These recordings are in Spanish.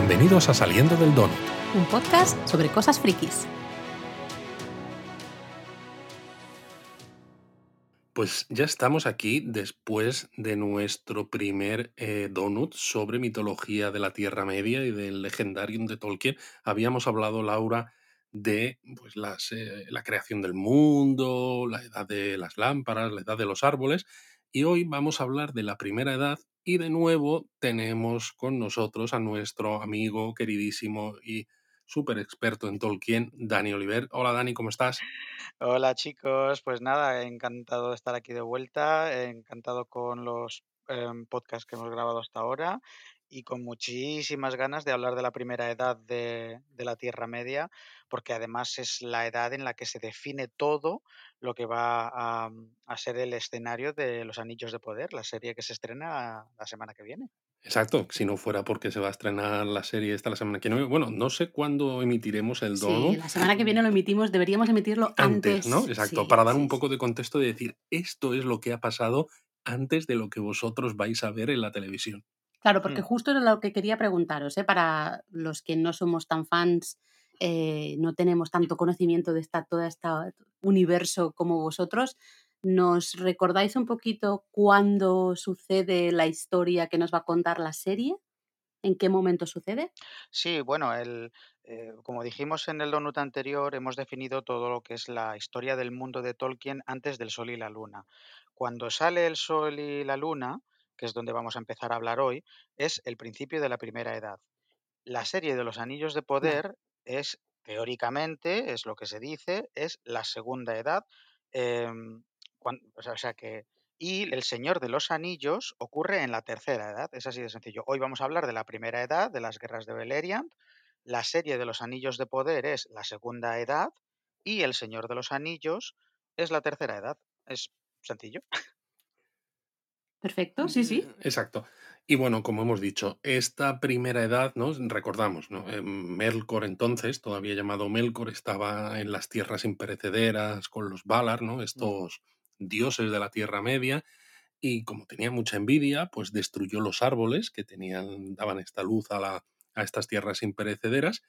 Bienvenidos a Saliendo del Donut. Un podcast sobre cosas frikis. Pues ya estamos aquí después de nuestro primer eh, donut sobre mitología de la Tierra Media y del legendarium de Tolkien. Habíamos hablado, Laura, de pues, las, eh, la creación del mundo, la edad de las lámparas, la edad de los árboles. Y hoy vamos a hablar de la primera edad y de nuevo tenemos con nosotros a nuestro amigo queridísimo y súper experto en Tolkien, Dani Oliver. Hola Dani, ¿cómo estás? Hola chicos, pues nada, encantado de estar aquí de vuelta, encantado con los em, podcasts que hemos grabado hasta ahora y con muchísimas ganas de hablar de la primera edad de, de la Tierra Media, porque además es la edad en la que se define todo lo que va a, a ser el escenario de Los Anillos de Poder, la serie que se estrena la semana que viene. Exacto, si no fuera porque se va a estrenar la serie esta la semana que viene. Bueno, no sé cuándo emitiremos el Sí, donut. la semana que viene lo emitimos, deberíamos emitirlo Antes, antes. ¿no? Exacto, Sí, para dar sí, un poco sí. de contexto de decir, esto es lo que ha pasado antes de lo que vosotros vais a ver en la televisión. Claro, porque Hmm. justo era lo que quería preguntaros, ¿eh? para los que no somos tan fans, eh, no tenemos tanto conocimiento de esta, todo este universo como vosotros. ¿Nos recordáis un poquito cuándo sucede la historia que nos va a contar la serie? ¿En qué momento sucede? Sí, bueno, el, eh, como dijimos en el donut anterior, hemos definido todo lo que es la historia del mundo de Tolkien antes del Sol y la Luna. Cuando sale el Sol y la Luna, que es donde vamos a empezar a hablar hoy, es el principio de la Primera Edad. La serie de los Anillos de. Poder es, teóricamente, es lo que se dice, es la Segunda Edad. em, o sea que y el Señor de los Anillos ocurre en la tercera edad, es así de sencillo. Hoy vamos a hablar de la primera edad, de las guerras de Beleriand. La serie de los Anillos de Poder es la segunda edad y el Señor de los Anillos es la tercera edad. Es sencillo. Perfecto, sí, sí. Exacto. Y bueno, como hemos dicho, esta primera edad, ¿no? Recordamos, ¿no? Eh, Melkor entonces, todavía llamado Melkor, estaba en las tierras imperecederas con los Valar, ¿no? Mm. Estos dioses de la Tierra Media. Y como tenía mucha envidia, pues destruyó los árboles que tenían, daban esta luz a, la, a estas tierras imperecederas.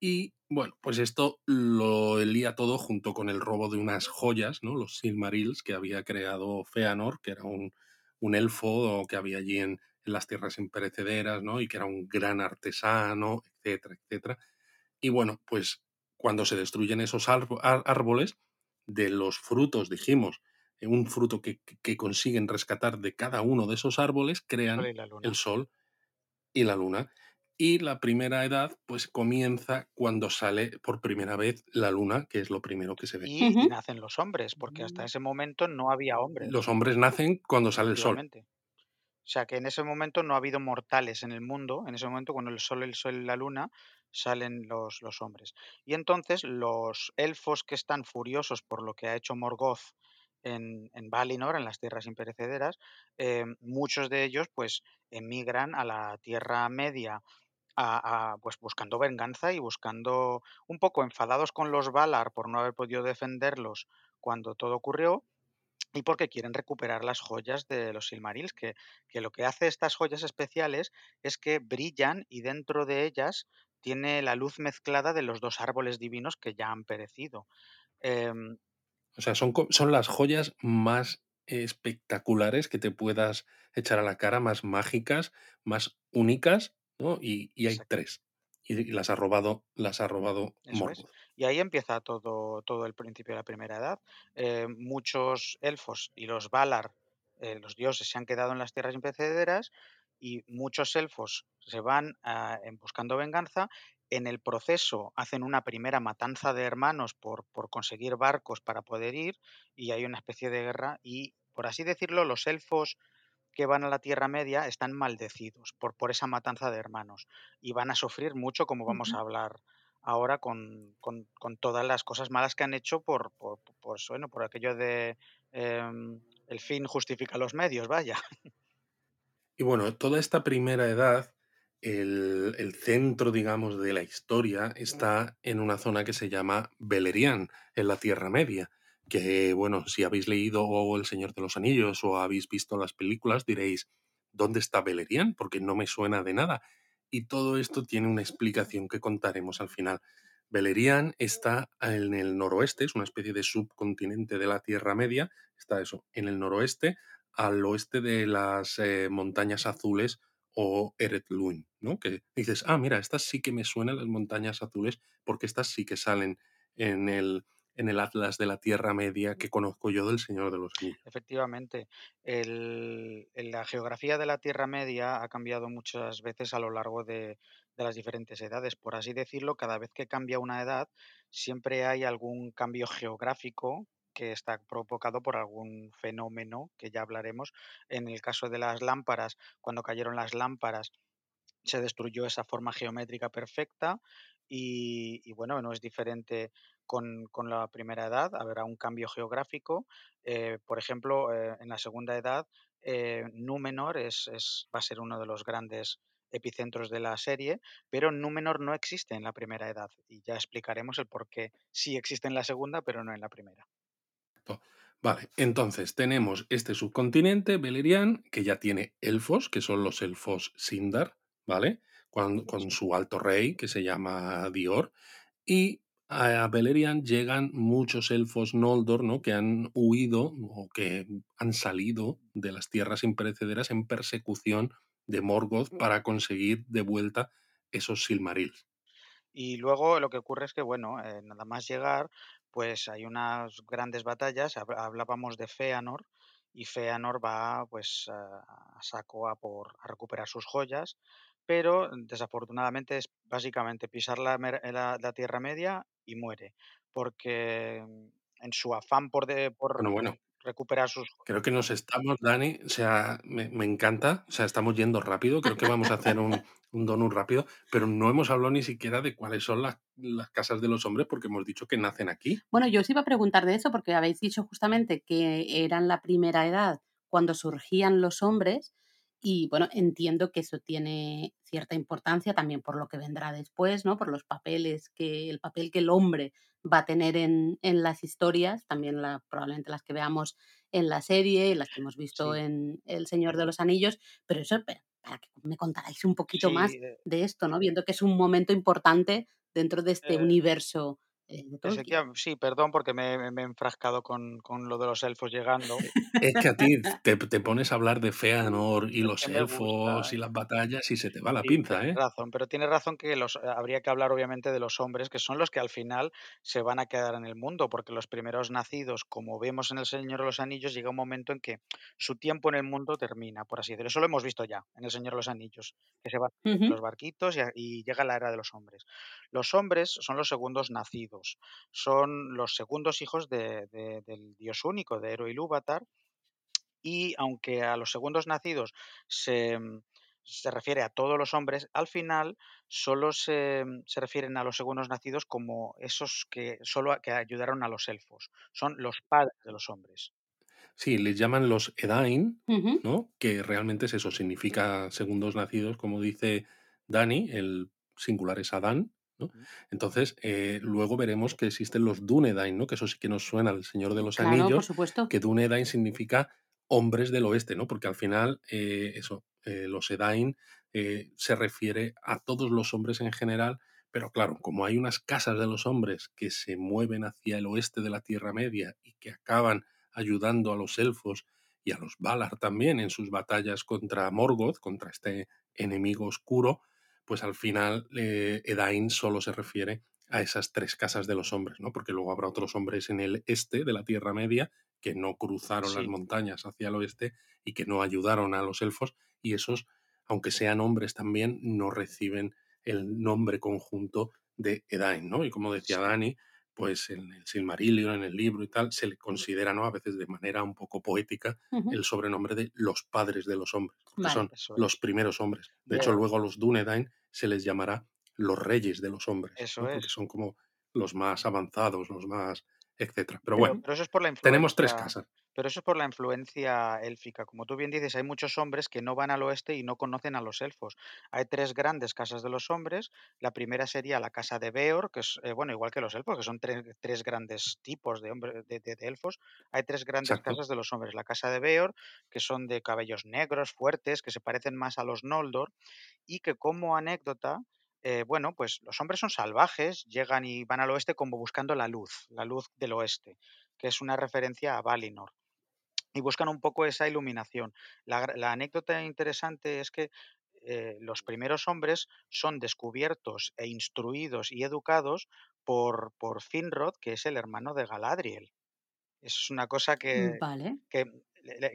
Y bueno, pues esto lo lía todo junto con el robo de unas joyas, ¿no? Los Silmarils que había creado Feanor, que era un, un elfo que había allí en, en las tierras imperecederas, ¿no? Y que era un gran artesano, etcétera, etcétera. Y bueno, pues cuando se destruyen esos árboles, de los frutos, dijimos, eh, un fruto que, consiguen rescatar de cada uno de esos árboles, crean el sol y la luna. Y la primera edad, pues comienza cuando sale por primera vez la luna, que es lo primero que se ve. Y, nacen los hombres, porque hasta Mm. ese momento no había hombres, Los hombres nacen cuando sale el sol. O sea que en ese momento no ha habido mortales en el mundo. En ese momento, cuando el sol, el sol y la luna, salen los, los hombres. Y entonces los elfos que están furiosos por lo que ha hecho Morgoth en, en Valinor, en las tierras imperecederas, eh, muchos de ellos pues emigran a la Tierra Media a, pues buscando venganza y buscando un poco enfadados con los Valar por no haber podido defenderlos cuando todo ocurrió y porque quieren recuperar las joyas de los Silmarils, que, que lo que hace estas joyas especiales es que brillan y dentro de ellas tiene la luz mezclada de los dos árboles divinos que ya han perecido. Em, O sea, son, son las joyas más espectaculares que te puedas echar a la cara, más mágicas, más únicas, ¿no? Y, y hay exacto, tres. Y, las ha robado, las ha robado. Morgoth. Y ahí empieza todo, todo el principio de la primera edad. Eh, muchos elfos y los Valar, eh, los dioses, se han quedado en las tierras imperecederas y muchos elfos se van en buscando venganza. En el proceso hacen una primera matanza de hermanos por, por conseguir barcos para poder ir y hay una especie de guerra y, por así decirlo, los elfos que van a la Tierra Media están maldecidos por, por esa matanza de hermanos y van a sufrir mucho, como vamos a hablar ahora, con, con- con todas las cosas malas que han hecho por, por, por, bueno, por aquello de em, el fin justifica los medios, vaya. Y bueno, toda esta primera edad, el, el centro, digamos, de la historia está en una zona que se llama Beleriand, en la Tierra Media. Que, bueno, si habéis leído El Señor de los Anillos o habéis visto las películas, diréis, ¿dónde está Beleriand? Porque no me suena de nada. Y todo esto tiene una explicación que contaremos al final. Beleriand está en el noroeste, es una especie de subcontinente de la Tierra Media, está eso, en el noroeste, al oeste de las eh, montañas azules o Eretluin, ¿no? Que dices, ah, mira, estas sí que me suenan las montañas azules porque estas sí que salen en el, en el Atlas de la Tierra Media que conozco yo del Señor de los Anillos. Efectivamente, el- la geografía de la Tierra Media ha cambiado muchas veces a lo largo de, de las diferentes edades. Por así decirlo, cada vez que cambia una edad, siempre hay algún cambio geográfico que está provocado por algún fenómeno que ya hablaremos. En el caso de las lámparas, cuando cayeron las lámparas, se destruyó esa forma geométrica perfecta y, y bueno, no es diferente con, con la primera edad, habrá un cambio geográfico. Eh, por ejemplo, eh, en la segunda edad, eh, Númenor es, es- va a ser uno de los grandes epicentros de la serie, pero Númenor no existe en la primera edad y ya explicaremos el por qué sí existe en la segunda, pero no en la primera. Vale, entonces tenemos este subcontinente, Beleriand, que ya tiene elfos, que son los elfos Sindar, ¿vale? Con, con su alto rey, que se llama Dior, y a Beleriand llegan muchos elfos Noldor, ¿no? Que han huido o que han salido de las tierras imperecederas en persecución de Morgoth para conseguir de vuelta esos Silmarils. Y luego lo que ocurre es que, bueno, eh, nada más llegar, pues hay unas grandes batallas. hab- Hablábamos de Feanor y Feanor va, pues, a, a saco a por a recuperar sus joyas, pero desafortunadamente es básicamente pisar la, la Tierra Media y muere, porque mm, en su afán por, de- por Bueno, bueno, recuperar sus Creo que nos estamos, Dani, o sea, me, me encanta, o sea, estamos yendo rápido, creo que vamos a hacer un, un donut rápido, pero no hemos hablado ni siquiera de cuáles son las, las casas de los hombres porque hemos dicho que nacen aquí. Bueno, yo os iba a preguntar de eso porque habéis dicho justamente que eran la primera edad cuando surgían los hombres y bueno, entiendo que eso tiene cierta importancia también por lo que vendrá después, ¿no? Por los papeles que el papel que el hombre va a tener en, en las historias, también la, probablemente las que veamos en la serie, las que hemos visto Sí, en El Señor de los Anillos, pero eso para que me contarais un poquito más sí, eh, de esto, ¿no? Viendo que es un momento importante dentro de este eh, universo de Tolkien. efectiva- sí, perdón porque me, he enfrascado con, con lo de los elfos llegando. Es que a ti te, te pones a hablar de Feanor y los gusta. elfos y las batallas y se te va la Sí, pinza, tienes ¿eh? razón, pero tienes razón que los, eh, habría que hablar obviamente de los hombres, que son los que al final se van a quedar en el mundo, porque los primeros nacidos, como vemos en El Señor de los Anillos, llega un momento en que su tiempo en el mundo termina, por así decirlo. Eso lo hemos visto ya en El Señor de los Anillos, que se van Ujú. los barquitos y llega la era de los hombres. Los hombres son los segundos nacidos, son los segundos hijos de- de- del dios único, de Ero Ilúvatar, y aunque a los segundos nacidos se, mm, se refiere a todos los hombres, al final solo se, mm, se refieren a los segundos nacidos como esos que solo a- que ayudaron a los elfos. Son los padres de los hombres. Sí, les llaman los Edain. ¿no? Que realmente es eso, significa segundos nacidos, como dice Dani, el singular es Adán, Entonces, eh, luego veremos que existen los Dúnedain, ¿no? Que eso sí que nos suena al Señor de los Claro, por Anillos, supuesto. que Dúnedain significa hombres del oeste, ¿no? Porque al final, eh, eso, eh, los Edain se refiere a todos los hombres en general, pero claro, como hay unas casas de los hombres que se mueven hacia el oeste de la Tierra Media y que acaban ayudando a los elfos y a los Valar también en sus batallas contra Morgoth, contra este enemigo oscuro, pues al final eh, Edain solo se refiere a esas tres casas de los hombres, ¿no? Porque luego habrá otros hombres en el este de la Tierra Media que no cruzaron las montañas hacia el oeste y que no ayudaron a los elfos y esos, aunque sean hombres también, no reciben el nombre conjunto de Edain, ¿no? Y como decía sí. Dani, pues en el Silmarillion, en el libro y tal, se le considera, ¿no? A veces de manera un poco poética, el sobrenombre de los padres de los hombres, Vale. son es. los primeros hombres. De hecho, luego a los Dúnedain se les llamará los reyes de los hombres, eso ¿no? Porque es. son como los más avanzados, los más etcétera. Pero Pero, bueno, pero eso es por la tenemos tres casas. Pero eso es por la influencia élfica. Como tú bien dices, hay muchos hombres que no van al oeste y no conocen a los elfos. Hay tres grandes casas de los hombres. La primera sería la casa de Beor, que es, eh, bueno, igual que los elfos, que son tres, tres grandes tipos de, hombre, de, de- de elfos. Hay tres grandes Exacto. casas de los hombres. La casa de Beor, que son de cabellos negros, fuertes, que se parecen más a los Noldor, y que como anécdota, eh, bueno, pues los hombres son salvajes, llegan y van al oeste como buscando la luz, la luz del oeste, que es una referencia a Valinor y buscan un poco esa iluminación. La, anécdota interesante es que eh, los primeros hombres son descubiertos e instruidos y educados por Finrod, que es el hermano de Galadriel. Es una cosa que, Vale. que,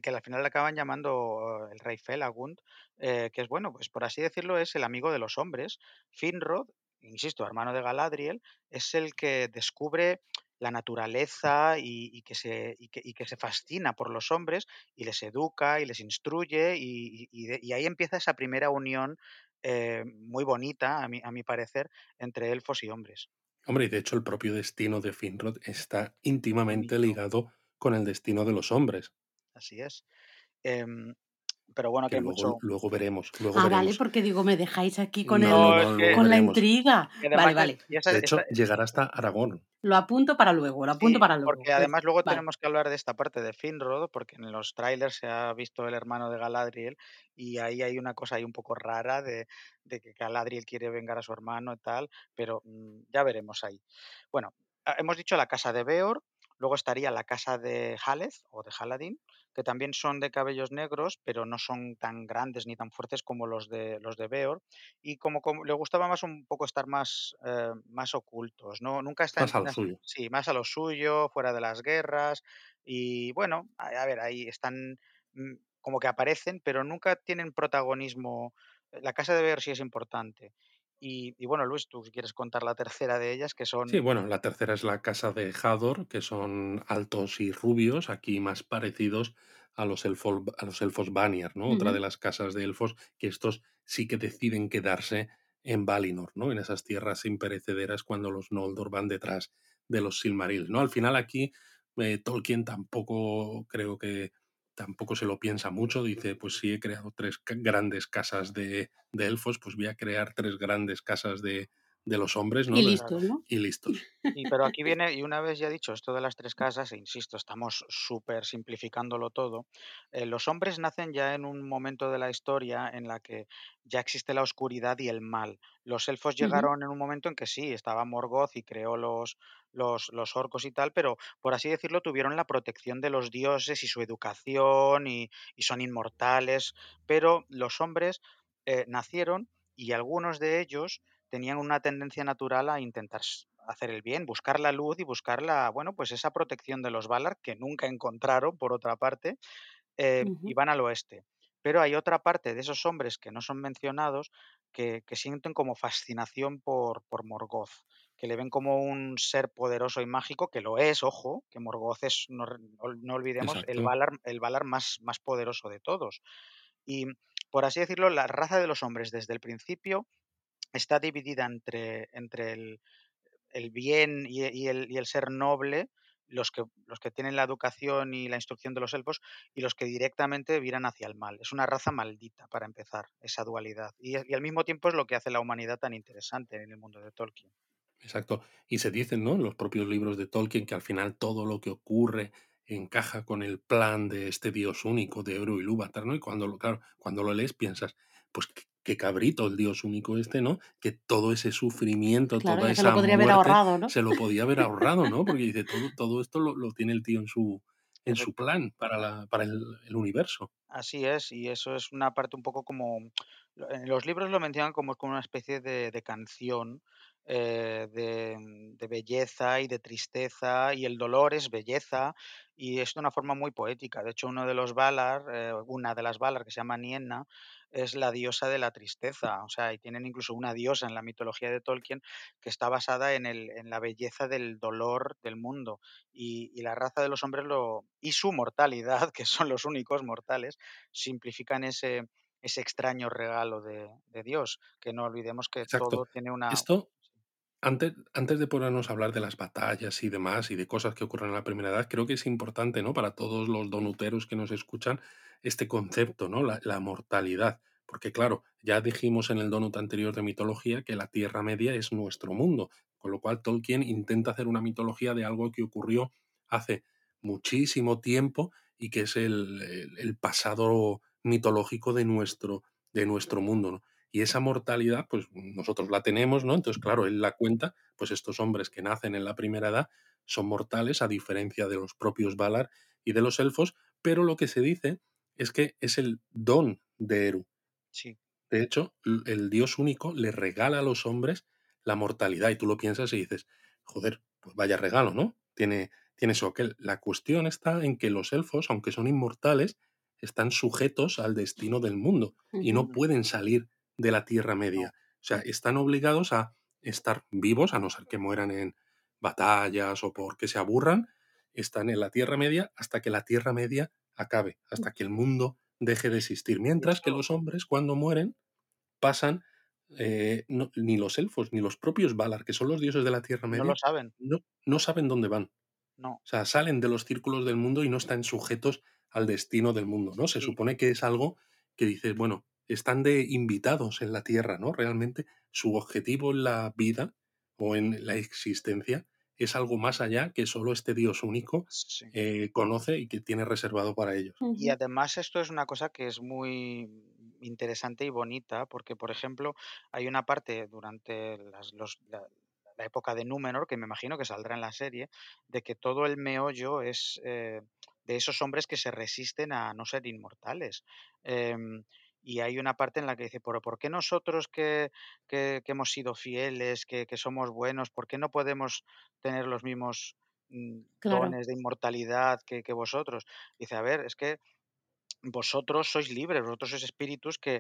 que al final le acaban llamando el rey Felagund, eh, que es bueno, pues por así decirlo, es el amigo de los hombres. Finrod, insisto, hermano de Galadriel, es el que descubre la naturaleza y, y que se, y, que, y que se fascina por los hombres y les educa y les instruye y, y- y de- y ahí empieza esa primera unión eh, muy bonita, a mi, a mi parecer, entre elfos y hombres. Hombre, y de hecho el propio destino de Finrod está íntimamente ligado con el destino de los hombres, así es. Em, pero bueno, que que luego, mucho, luego veremos, luego Ah, vale, porque digo, me dejáis aquí con, No, el, no, con la veremos. intriga. Además Vale, vale. esa- De hecho, llegará hasta Aragón. Lo apunto para luego, lo apunto sí, para luego. porque además luego vale. tenemos que hablar de esta parte de Finrod, porque en los trailers se ha visto el hermano de Galadriel y ahí hay una cosa ahí un poco rara de, de que Galadriel quiere vengar a su hermano y tal, pero mm, ya veremos ahí. Bueno, hemos dicho la casa de Beor, luego estaría la casa de Haleth o de Haladin, que también son de cabellos negros, pero no son tan grandes ni tan fuertes como los de los de Beor y como, como le gustaba más un poco estar más, eh, más ocultos, ¿no? Nunca está Más en, a lo suyo. sí, más a lo suyo, fuera de las guerras y bueno, a, a ver, ahí están mm, como que aparecen, pero nunca tienen protagonismo. La casa de Beor sí es importante. Y, y bueno, Luis, tú si quieres contar la tercera de ellas, que Sí, son, bueno, la tercera es la casa de Hador, que son altos y rubios, aquí más parecidos a los elfos, a los elfos Vanyar, ¿no? Otra de las casas de elfos que estos sí que deciden quedarse en Valinor, ¿no? En esas tierras imperecederas cuando los Noldor van detrás de los Silmarils, ¿no? Al final aquí eh, Tolkien tampoco creo que tampoco se lo piensa mucho, dice, pues si he creado tres grandes casas de, de elfos, pues voy a crear tres grandes casas de, de los hombres, ¿no? Y De- listo, ¿no? y listos. Y pero aquí viene, y una vez ya dicho esto de las tres casas, e insisto, estamos súper simplificándolo todo, eh, los hombres nacen ya en un momento de la historia en la que ya existe la oscuridad y el mal. Los elfos llegaron en un momento en que sí, estaba Morgoth y creó los, los, los orcos y tal, pero por así decirlo, tuvieron la protección de los dioses y su educación y, y son inmortales, pero los hombres eh, nacieron y algunos de ellos tenían una tendencia natural a intentar hacer el bien, buscar la luz y buscar la, bueno, pues esa protección de los Valar que nunca encontraron, por otra parte, eh, y Ujú. van al oeste. Pero hay otra parte de esos hombres que no son mencionados que, que sienten como fascinación por, por Morgoth, que le ven como un ser poderoso y mágico, que lo es, ojo, que Morgoth es, no, olvidemos, el. Valar, el Valar más, más poderoso de todos. Y por así decirlo, la raza de los hombres desde el principio está dividida entre, entre el, el bien y, el, y el ser noble, los que, los que tienen la educación y la instrucción de los elfos, y los que directamente viran hacia el mal. Es una raza maldita, para empezar, esa dualidad. Y, al mismo tiempo es lo que hace la humanidad tan interesante en el mundo de Tolkien. Exacto. Y se dicen, ¿no? En los propios libros de Tolkien que al final todo lo que ocurre encaja con el plan de este dios único de Eru y Ilúvatar, ¿no? Y cuando lo, claro, cuando lo lees piensas, pues qué, cabrito el dios único este, ¿no? Que todo ese sufrimiento, Claro, toda ya se lo esa podría haber muerte, ahorrado, ¿no? se lo podía haber ahorrado, ¿no? Porque dice, todo, todo esto lo, lo tiene el tío en su, en su plan para, la, para el, el universo. Así es, y eso es una parte un poco como, en los libros lo mencionan como, como una especie de, de canción eh, de, mm, de belleza y de tristeza, y el dolor es belleza, y es de una forma muy poética. De hecho, uno de los Valar, eh, una de las Valar que se llama Nienna, es la diosa de la tristeza, o sea, y tienen incluso una diosa en la mitología de Tolkien que está basada en, el, en la belleza del dolor del mundo y, y la raza de los hombres lo, y su mortalidad, que son los únicos mortales, simplifican ese, ese extraño regalo de, de Dios, que no olvidemos que Exacto. todo tiene una... Esto Antes, antes de ponernos a hablar de las batallas y demás y de cosas que ocurren en la primera edad, creo que es importante, ¿no? Para todos los donuteros que nos escuchan, este concepto, ¿no? La, mortalidad. Porque claro, ya dijimos en el donut anterior de mitología que la Tierra Media es nuestro mundo, con lo cual Tolkien intenta hacer una mitología de algo que ocurrió hace muchísimo tiempo y que es el, el- el pasado mitológico de nuestro, de nuestro mundo, ¿no? Y esa mortalidad, pues nosotros la tenemos, ¿no? Entonces, claro, él la cuenta, pues estos hombres que nacen en la primera edad son mortales, a diferencia de los propios Valar y de los elfos, pero lo que se dice es que es el don de Eru. Sí, De hecho, el Dios único le regala a los hombres la mortalidad y tú lo piensas y dices, joder, pues vaya regalo, ¿no? Tiene, tiene eso aquel. La cuestión está en que los elfos, aunque son inmortales, están sujetos al destino del mundo y no pueden salir de la Tierra Media. O sea, están obligados a estar vivos, a no ser que mueran en batallas o porque se aburran, están en la Tierra Media hasta que la Tierra Media acabe, hasta que el mundo deje de existir. Mientras que los hombres, cuando mueren, pasan, eh, no- ni los elfos, ni los propios Valar, que son los dioses de la Tierra no lo Media, saben, no, no saben dónde van. no. O sea, salen de los círculos del mundo y no están sujetos al destino del mundo, ¿no? Se Sí, supone que es algo que dices, bueno, están de invitados en la Tierra, ¿no? Realmente su objetivo en la vida o en la existencia es algo más allá que solo este Dios único sí. eh, conoce y que tiene reservado para ellos. Y además esto es una cosa que es muy interesante y bonita, porque, por ejemplo, hay una parte durante las- los- la, la época de Númenor, que me imagino que saldrá en la serie, de que todo el meollo es eh, de esos hombres que se resisten a no ser inmortales. Em, y hay una parte en la que dice, pero ¿por qué nosotros que, que- que hemos sido fieles, que, que somos buenos, por qué no podemos tener los mismos mm, Claro, dones de inmortalidad que, que vosotros? Dice, a ver, es que vosotros sois libres, vosotros sois espíritus que,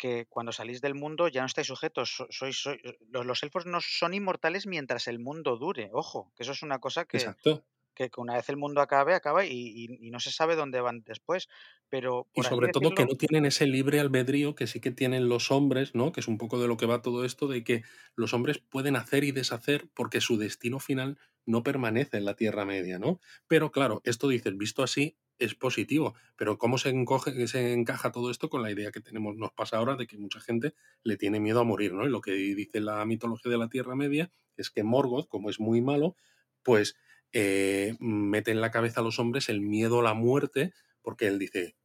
que cuando salís del mundo ya no estáis sujetos. so- Sois, sois- los, los elfos no son inmortales mientras el mundo dure. Ojo, que eso es una cosa que, Exacto. Que, que una vez el mundo acabe, acaba y, y- y no se sabe dónde van después. Pero Y sobre todo que no tienen ese libre albedrío que sí que tienen los hombres, ¿no? Que es un poco de lo que va todo esto, de que los hombres pueden hacer y deshacer porque su destino final no permanece en la Tierra Media, ¿no? Pero claro, esto dices, visto así, es positivo, pero ¿cómo se, encoge, se encaja todo esto con la idea que tenemos, nos pasa ahora de que mucha gente le tiene miedo a morir, ¿no? Y lo que dice la mitología de la Tierra Media es que Morgoth, como es muy malo, pues eh, mete en la cabeza a los hombres el miedo a la muerte, porque él dice,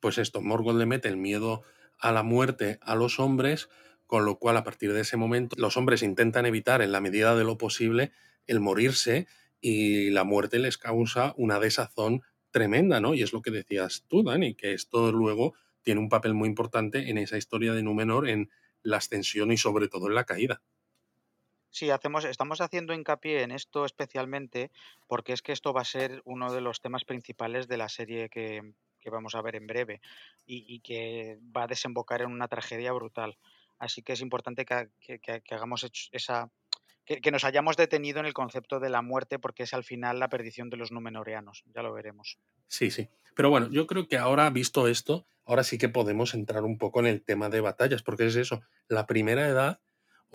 pues esto, Morgoth le mete el miedo a la muerte a los hombres, con lo cual a partir de ese momento los hombres intentan evitar en la medida de lo posible el morirse y la muerte les causa una desazón tremenda, ¿no? Y es lo que decías tú, Dani, que esto luego tiene un papel muy importante en esa historia de Númenor, en la ascensión y sobre todo en la caída. Sí, hacemos, estamos haciendo hincapié en esto especialmente porque es que esto va a ser uno de los temas principales de la serie que, que vamos a ver en breve y, y que va a desembocar en una tragedia brutal. Así que es importante que, que- que- hagamos esa, que nos hayamos detenido en el concepto de la muerte porque es al final la perdición de los numenoreanos. Ya lo veremos. Sí, sí. Pero bueno, yo creo que ahora, visto esto, ahora sí que podemos entrar un poco en el tema de batallas, porque es eso, la primera edad,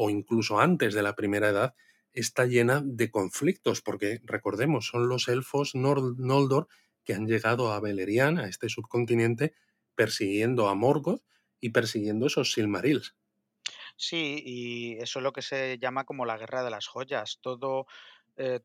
o incluso antes de la primera edad, está llena de conflictos, porque recordemos, son los elfos Noldor que han llegado a Beleriand, a este subcontinente, persiguiendo a Morgoth y persiguiendo esos Silmarils. Sí, y eso es lo que se llama como la guerra de las joyas. Todo, eh,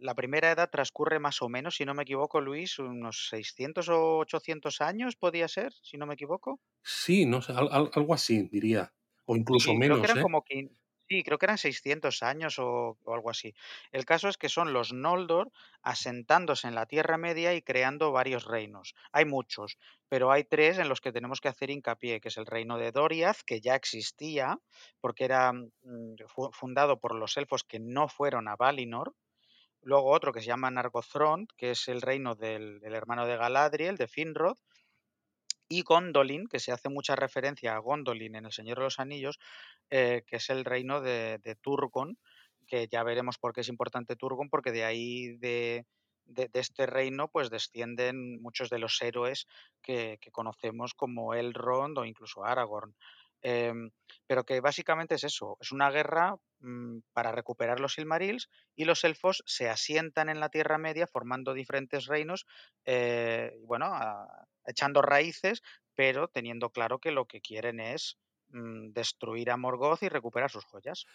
la primera edad transcurre más o menos, si no me equivoco, Luis, unos 600 o 800 años, podía ser, si no me equivoco. Sí, no sé, al- al- algo así, diría, o incluso Sí, creo que menos, eran ¿eh? como quin sí, creo que eran 600 años o o algo así. El caso es que son los Noldor asentándose en la Tierra Media y creando varios reinos. Hay muchos, pero hay 3 en los que tenemos que hacer hincapié, que es el reino de Doriath, que ya existía, porque era, mm, fu fundado por los elfos que no fueron a Valinor. Luego otro que se llama Nargothrond, que es el reino del del hermano de Galadriel, de Finrod, y Gondolin, que se hace mucha referencia a Gondolin en El Señor de los Anillos, eh, que es el reino de, de Turgon, que ya veremos por qué es importante Turgon, porque de ahí de, de- este reino pues descienden muchos de los héroes que, que conocemos como Elrond o incluso Aragorn. Em, pero que básicamente es eso, es una guerra mm, para recuperar los Silmarils y los elfos se asientan en la Tierra Media formando diferentes reinos, eh, bueno, a- echando raíces, pero teniendo claro que lo que quieren es mm, destruir a Morgoth y recuperar sus joyas.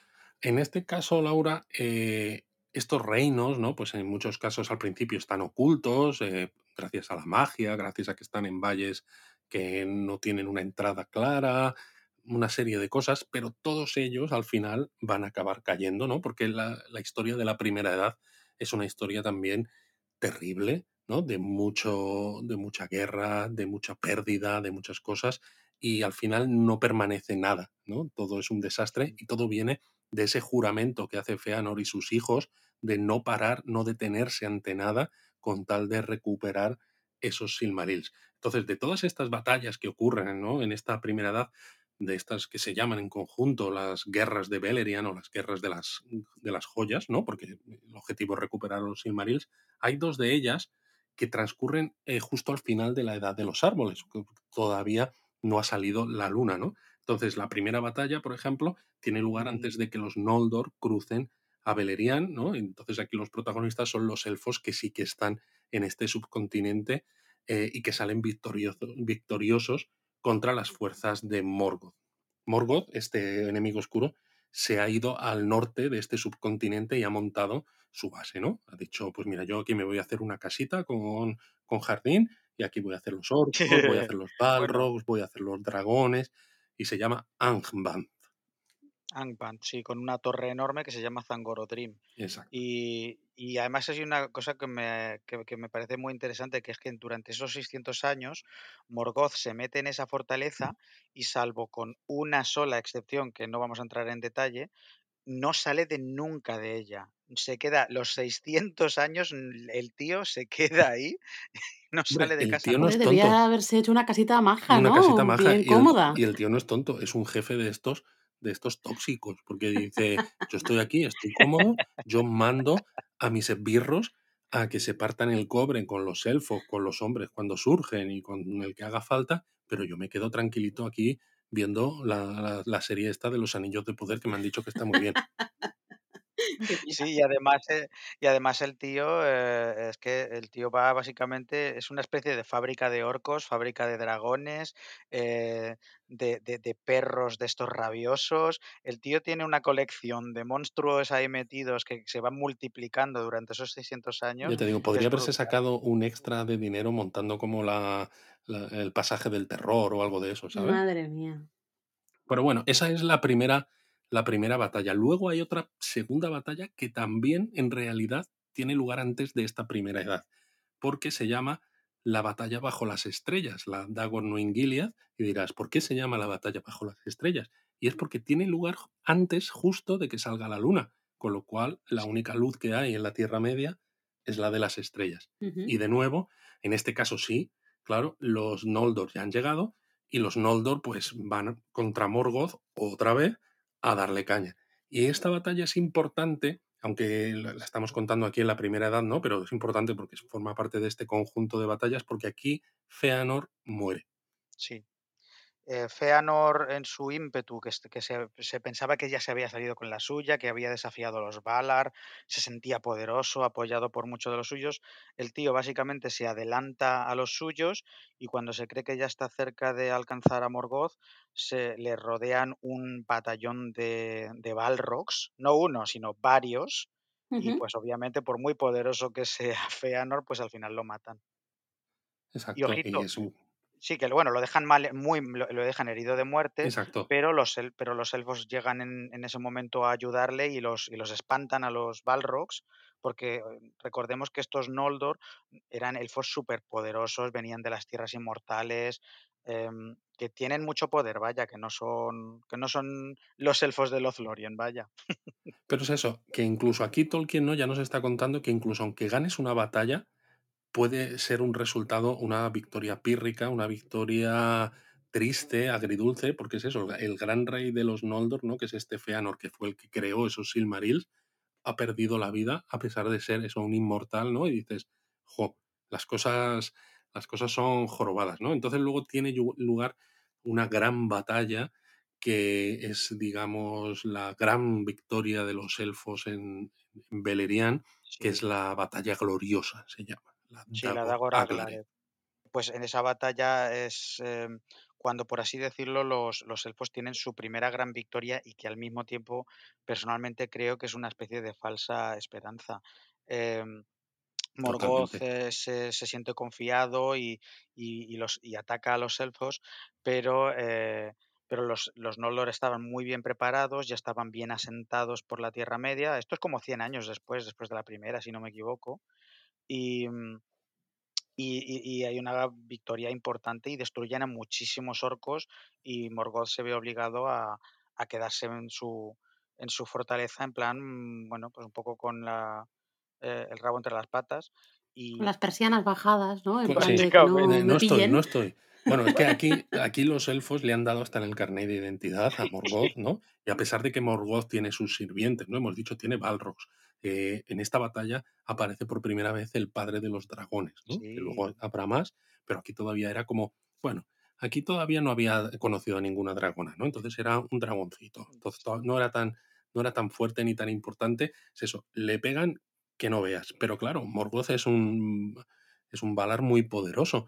En este caso, Laura, eh, estos reinos, ¿no? Pues en muchos casos al principio están ocultos, eh, gracias a la magia, gracias a que están en valles que no tienen una entrada clara, una serie de cosas, pero todos ellos al final van a acabar cayendo, ¿no? Porque la, la historia de la primera edad es una historia también terrible, ¿no? De mucho, de mucha guerra, de mucha pérdida, de muchas cosas, y al final no permanece nada, ¿no? Todo es un desastre y todo viene de ese juramento que hace Feanor y sus hijos de no parar, no detenerse ante nada con tal de recuperar esos Silmarils. Entonces, de todas estas batallas que ocurren ¿no? en esta primera edad, de estas que se llaman en conjunto las guerras de Beleriand o las guerras de las, de las joyas, ¿no? porque el objetivo es recuperar los Silmarils, hay dos de ellas que transcurren eh, justo al final de la edad de los árboles, que todavía no ha salido la luna, ¿no? Entonces, la primera batalla, por ejemplo, tiene lugar antes de que los Noldor crucen a Beleriand, ¿no? Entonces aquí los protagonistas son los elfos que sí que están en este subcontinente eh, y que salen victorioso- victoriosos contra las fuerzas de Morgoth. Morgoth, este enemigo oscuro, se ha ido al norte de este subcontinente y ha montado su base, ¿no? Ha dicho, pues mira, yo aquí me voy a hacer una casita con, con jardín y aquí voy a hacer los orcos, voy a hacer los balrogs, voy a hacer los dragones y se llama Angband. Angband, sí, con una torre enorme que se llama Zangorodrim. Exacto. Y, y además hay una cosa que me, que, que me parece muy interesante, que es que durante esos 600 años Morgoth se mete en esa fortaleza y salvo con una sola excepción, que no vamos a entrar en detalle, no sale de nunca de ella. Se queda los 600 años, el tío se queda ahí, no sale de el casa tío no es tonto. haberse hecho una casita maja, Una casita ¿no? maja Bien y el, cómoda. y el tío no es tonto, es un jefe de estos, de estos tóxicos, porque dice, yo estoy aquí, estoy cómodo, yo mando a mis esbirros a que se partan el cobre con los elfos, con los hombres cuando surgen y con el que haga falta, pero yo me quedo tranquilito aquí viendo la, la- la serie esta de los anillos de poder que me han dicho que está muy bien. Sí, y además, eh, y además el tío, eh, es que el tío va básicamente, es una especie de fábrica de orcos, fábrica de dragones, eh, de, de- de perros de estos rabiosos. El tío tiene una colección de monstruos ahí metidos que se van multiplicando durante esos 600 Yo años, te digo, que podría es haberse brutal. sacado un extra de dinero montando como la, la- el pasaje del terror o algo de eso, ¿sabes? Madre mía. Pero bueno, esa es la primera, la primera batalla. Luego hay otra segunda batalla que también en realidad tiene lugar antes de esta primera edad, porque se llama la batalla bajo las estrellas, la Dagor Gilead, y dirás, ¿por qué se llama la batalla bajo las estrellas? Y es porque tiene lugar antes justo de que salga la luna, con lo cual la única luz que hay en la Tierra Media es la de las estrellas. Y de nuevo, en este caso sí, claro, los Noldor ya han llegado y los Noldor pues van contra Morgoth otra vez a darle caña. Y esta batalla es importante, aunque la estamos contando aquí en la primera edad, ¿no? Pero es importante porque forma parte de este conjunto de batallas porque aquí Feanor muere. Sí. Eh, Feanor en su ímpetu, que, est- que se, se pensaba que ya se había salido con la suya, que había desafiado a los Valar, se sentía poderoso, apoyado por muchos de los suyos. El tío básicamente se adelanta a los suyos y cuando se cree que ya está cerca de alcanzar a Morgoth, se le rodean un batallón de, de Balrogs, no uno, sino varios. Y pues obviamente por muy poderoso que sea Feanor, pues al final lo matan. Y Exacto, y ojito, es un... Sí, que bueno, lo dejan mal, muy, lo, lo dejan herido de muerte, Exacto. pero los, el- pero los elfos llegan en, en ese momento a ayudarle y los, y los espantan a los Balrogs, porque eh, recordemos que estos Noldor eran elfos superpoderosos, venían de las tierras inmortales, em, que tienen mucho poder, vaya, que no son, que no son los elfos de Lothlorien, vaya. Pero es eso, que incluso aquí Tolkien ¿no? ya nos está contando que incluso aunque ganes una batalla, puede ser un resultado, una victoria pírrica, una victoria triste, agridulce, porque es eso, el gran rey de los Noldor, ¿no? que es este Feanor, que fue el que creó esos Silmarils, ha perdido la vida a pesar de ser eso, un inmortal, ¿no? Y dices, jo, las cosas, las cosas son jorobadas, ¿no? Entonces luego tiene lugar una gran batalla que es, digamos, la gran victoria de los elfos en, en Beleriand, que es la batalla gloriosa, se llama, la sí, la Dagor. Aglared. Pues en esa batalla es em, cuando, por así decirlo, los, los elfos tienen su primera gran victoria y que al mismo tiempo, personalmente creo que es una especie de falsa esperanza. Em, Morgoth eh, se, se siente confiado y, y- y los, y ataca a los elfos, pero, eh, pero los, los Noldor estaban muy bien preparados, ya estaban bien asentados por la Tierra Media. Esto es como 100 años después, después de la primera, si no me equivoco. Y, mm, y, y- hay una victoria importante y destruyen a muchísimos orcos y Morgoth se ve obligado a, a quedarse en su, en su fortaleza, en plan, mm, bueno, pues un poco con la, eh, el rabo entre las patas. Con Y las persianas bajadas, ¿no? En Co- plan Sí, de que básicamente, no estoy, no estoy. Bueno, es que aquí, aquí los elfos le han dado hasta en el carnet de identidad a Morgoth, ¿no? Y a pesar de que Morgoth tiene sus sirvientes, ¿no? Hemos dicho, tiene Balrogs. En esta batalla aparece por primera vez el padre de los dragones, ¿no? Que luego habrá más, pero aquí todavía era como, bueno, aquí todavía no había conocido a ninguna dragona, ¿no? Entonces era un dragoncito. Entonces to- no era tan, no era tan fuerte ni tan importante. Es eso, le pegan que no veas. Pero claro, Morgoth es un, es un Valar muy poderoso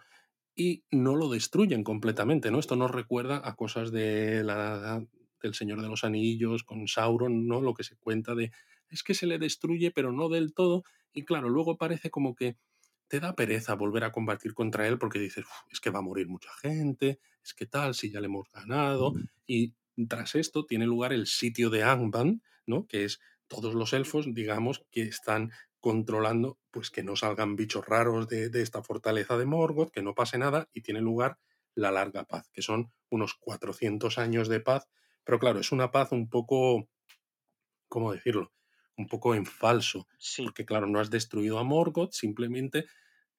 y no lo destruyen completamente, ¿no? Esto nos recuerda a cosas de la, del Señor de los Anillos con Sauron, ¿no? Lo que se cuenta de es que se le destruye, pero no del todo. Y claro, luego parece como que te da pereza volver a combatir contra él porque dices, "Uf, es que va a morir mucha gente, es que tal, si ya le hemos ganado. Y tras esto tiene lugar el sitio de Angband, ¿no? Que es todos los elfos, digamos, que están controlando pues que no salgan bichos raros de, de esta fortaleza de Morgoth, que no pase nada y tiene lugar la larga paz, que son unos 400 años de paz, pero claro, es una paz un poco, ¿cómo decirlo? Un poco en falso, sí, porque claro, no has destruido a Morgoth, simplemente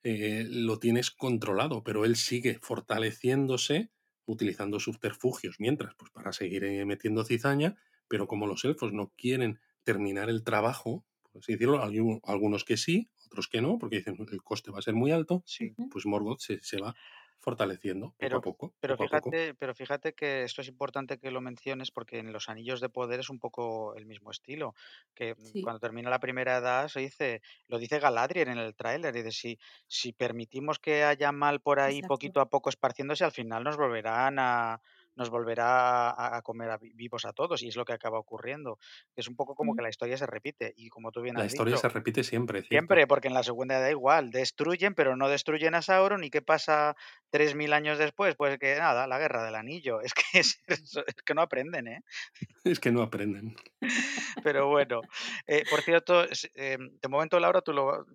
eh, lo tienes controlado, pero él sigue fortaleciéndose utilizando subterfugios mientras, pues para seguir eh, metiendo cizaña, pero como los elfos no quieren terminar el trabajo, por así decirlo, algu- algunos que sí, otros que no, porque dicen el coste va a ser muy alto, sí. Pues Morgoth se, se va fortaleciendo poco Pero, a poco, pero poco a poco. fíjate, pero fíjate que esto es importante que lo menciones porque en los Anillos de Poder es un poco el mismo estilo. Que mm, Sí, cuando termina la primera edad se dice, lo dice Galadriel en el tráiler, y dice si, si permitimos que haya mal por ahí exacto. poquito a poco esparciéndose, al final nos volverán a nos volverá a, a comer a vivos a todos, y es lo que acaba ocurriendo. Es un poco como Mm. que la historia se repite, y como tú bien La has historia dicho, se repite siempre, ¿cierto? Siempre, porque en la segunda da igual, destruyen, pero no destruyen a Sauron, ¿y qué pasa 3.000 años después? Pues que nada, la guerra del anillo. Es que es que no aprenden, ¿eh? Es que no aprenden. Pero bueno, eh, por cierto, em, de momento, Laura, tú lo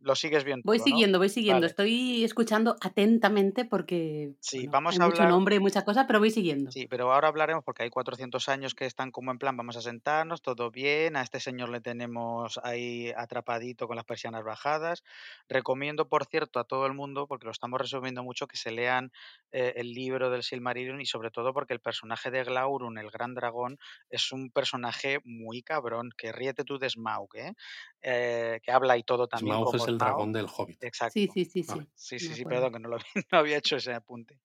lo sigues bien Voy todo, ¿no? siguiendo, voy siguiendo. Vale. Estoy escuchando atentamente porque, Sí, bueno, vamos hay a mucho hablar nombre y mucha cosa, pero voy siguiendo. Sí, pero ahora hablaremos porque hay 400 años que están como en plan, vamos a sentarnos, todo bien, a este señor le tenemos ahí atrapadito con las persianas bajadas. Recomiendo, por cierto, a todo el mundo, porque lo estamos resumiendo mucho, que se lean eh, el libro del Silmarillion y sobre todo porque el personaje de Glaurung, el gran dragón, es un personaje muy cabrón, que ríete tú de Smaug, ¿eh? Eh, que habla y todo también Smaug es el dragón del Hobbit. Sí, Exacto. sí, sí, Vale. sí, Sí, me sí, sí, acuerdo. perdón, que no, lo, no había hecho ese apunte.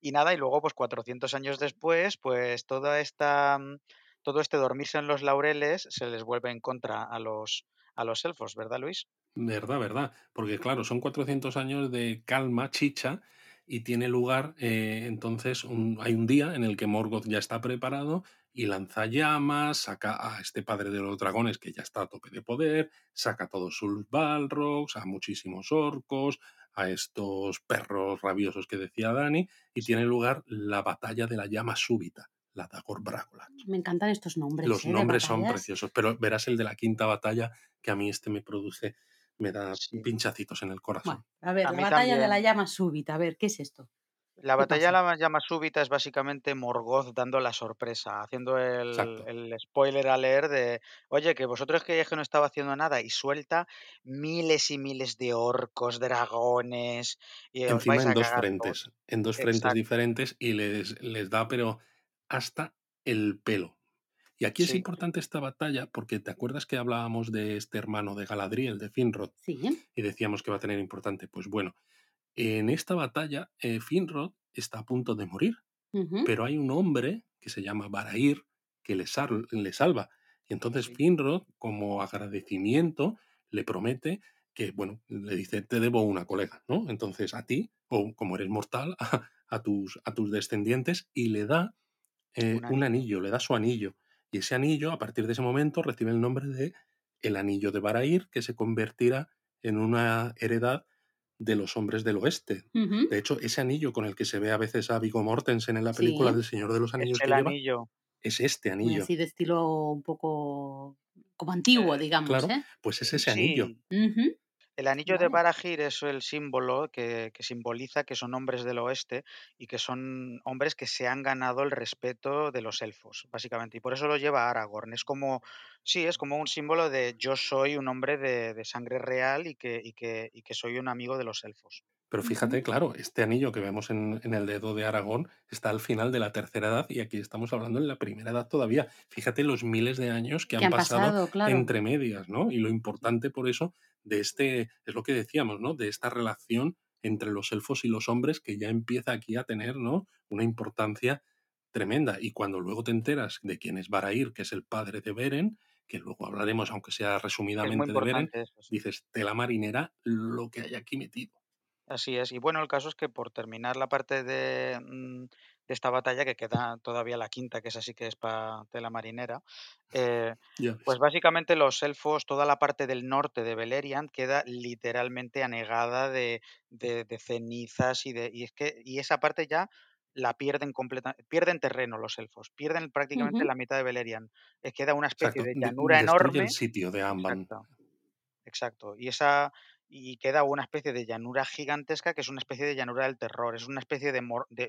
Y nada, y luego, pues 400 años después, pues toda esta, mm, todo este dormirse en los laureles se les vuelve en contra a los, a los elfos, ¿verdad, Luis? Verdad, verdad. Porque claro, son 400 años de calma, chicha, y tiene lugar, eh, entonces, un- hay un día en el que Morgoth ya está preparado y lanza llamas, saca a este padre de los dragones que ya está a tope de poder, saca a todos sus balrogs, a muchísimos orcos, a estos perros rabiosos que decía Dani, y Sí. tiene lugar la batalla de la llama súbita, la Dagor Bragollach. Me encantan estos nombres, Los ¿eh? Nombres son preciosos, pero verás el de la quinta batalla, que a mí este me produce, me da Sí. pinchacitos en el corazón. Bueno, a ver, A la batalla de la llama súbita, a ver, ¿qué es esto? La ¿Qué batalla de la llama súbita es básicamente Morgoth dando la sorpresa, haciendo el, spoiler alert de, oye, que vosotros creíais que no estaba haciendo nada y suelta miles y miles de orcos, dragones, y os Encima vais en a dos cagar todos. frentes, en dos frentes Exacto, diferentes y les, les da, pero hasta el pelo. Y aquí es importante esta batalla porque te acuerdas que hablábamos de este hermano de Galadriel, de Finrod, Sí. y decíamos que va a tener importante. Pues bueno, en esta batalla eh, Finrod está a punto de morir, pero hay un hombre que se llama Barair, que le, sal- le salva. Y entonces Sí. Finrod, como agradecimiento, le promete que, bueno, le dice, te debo una colega, ¿no? Entonces a ti, o como eres mortal, a, a tus, a tus descendientes, y le da eh, Un anillo, le da su anillo. Y ese anillo, a partir de ese momento, recibe el nombre de el anillo de Barair, que se convertirá en una heredad de los hombres del oeste. De hecho, ese anillo con el que se ve a veces a Viggo Mortensen en la película Sí. del Señor de los Es Anillos el que lleva, anillo. es este Muy anillo. así de estilo un poco como antiguo, Eh, digamos, Claro, ¿eh? pues es ese anillo. Sí. El anillo de. Barahir es el símbolo que, que simboliza que son hombres del oeste y que son hombres que se han ganado el respeto de los elfos, básicamente. Y por eso lo lleva Aragorn. Es como, sí, es como un símbolo de yo soy un hombre de, de sangre real y que, y, que, y que soy un amigo de los elfos. Pero fíjate, claro, este anillo que vemos en, en el dedo de Aragón está al final de la tercera edad y aquí estamos hablando en la primera edad todavía. Fíjate los miles de años que Que han han pasado pasado, claro. entre medias, ¿no? Y lo importante por eso de este, es lo que decíamos, ¿no? De esta relación entre los elfos y los hombres que ya empieza aquí a tener, ¿no? Una importancia tremenda. Y cuando luego te enteras de quién es Barair, que es el padre de Beren, que luego hablaremos, aunque sea resumidamente de Beren, eso. sí. dices, tela marinera, lo que hay aquí metido. Así es. Y bueno, el caso es que por terminar la parte de, mm, de esta batalla, que queda todavía la quinta, que es así que es para tela marinera, eh, pues básicamente los elfos, toda la parte del norte de Beleriand queda literalmente anegada de, de- de cenizas y de y es que y esa parte ya la pierden completa, pierden terreno los elfos, pierden prácticamente la mitad de Beleriand. Eh, queda una especie Exacto, de llanura destruye el enorme. sitio de Amban. Exacto. Exacto. Y esa y queda una especie de llanura gigantesca que es una especie de llanura del terror. Es una especie de,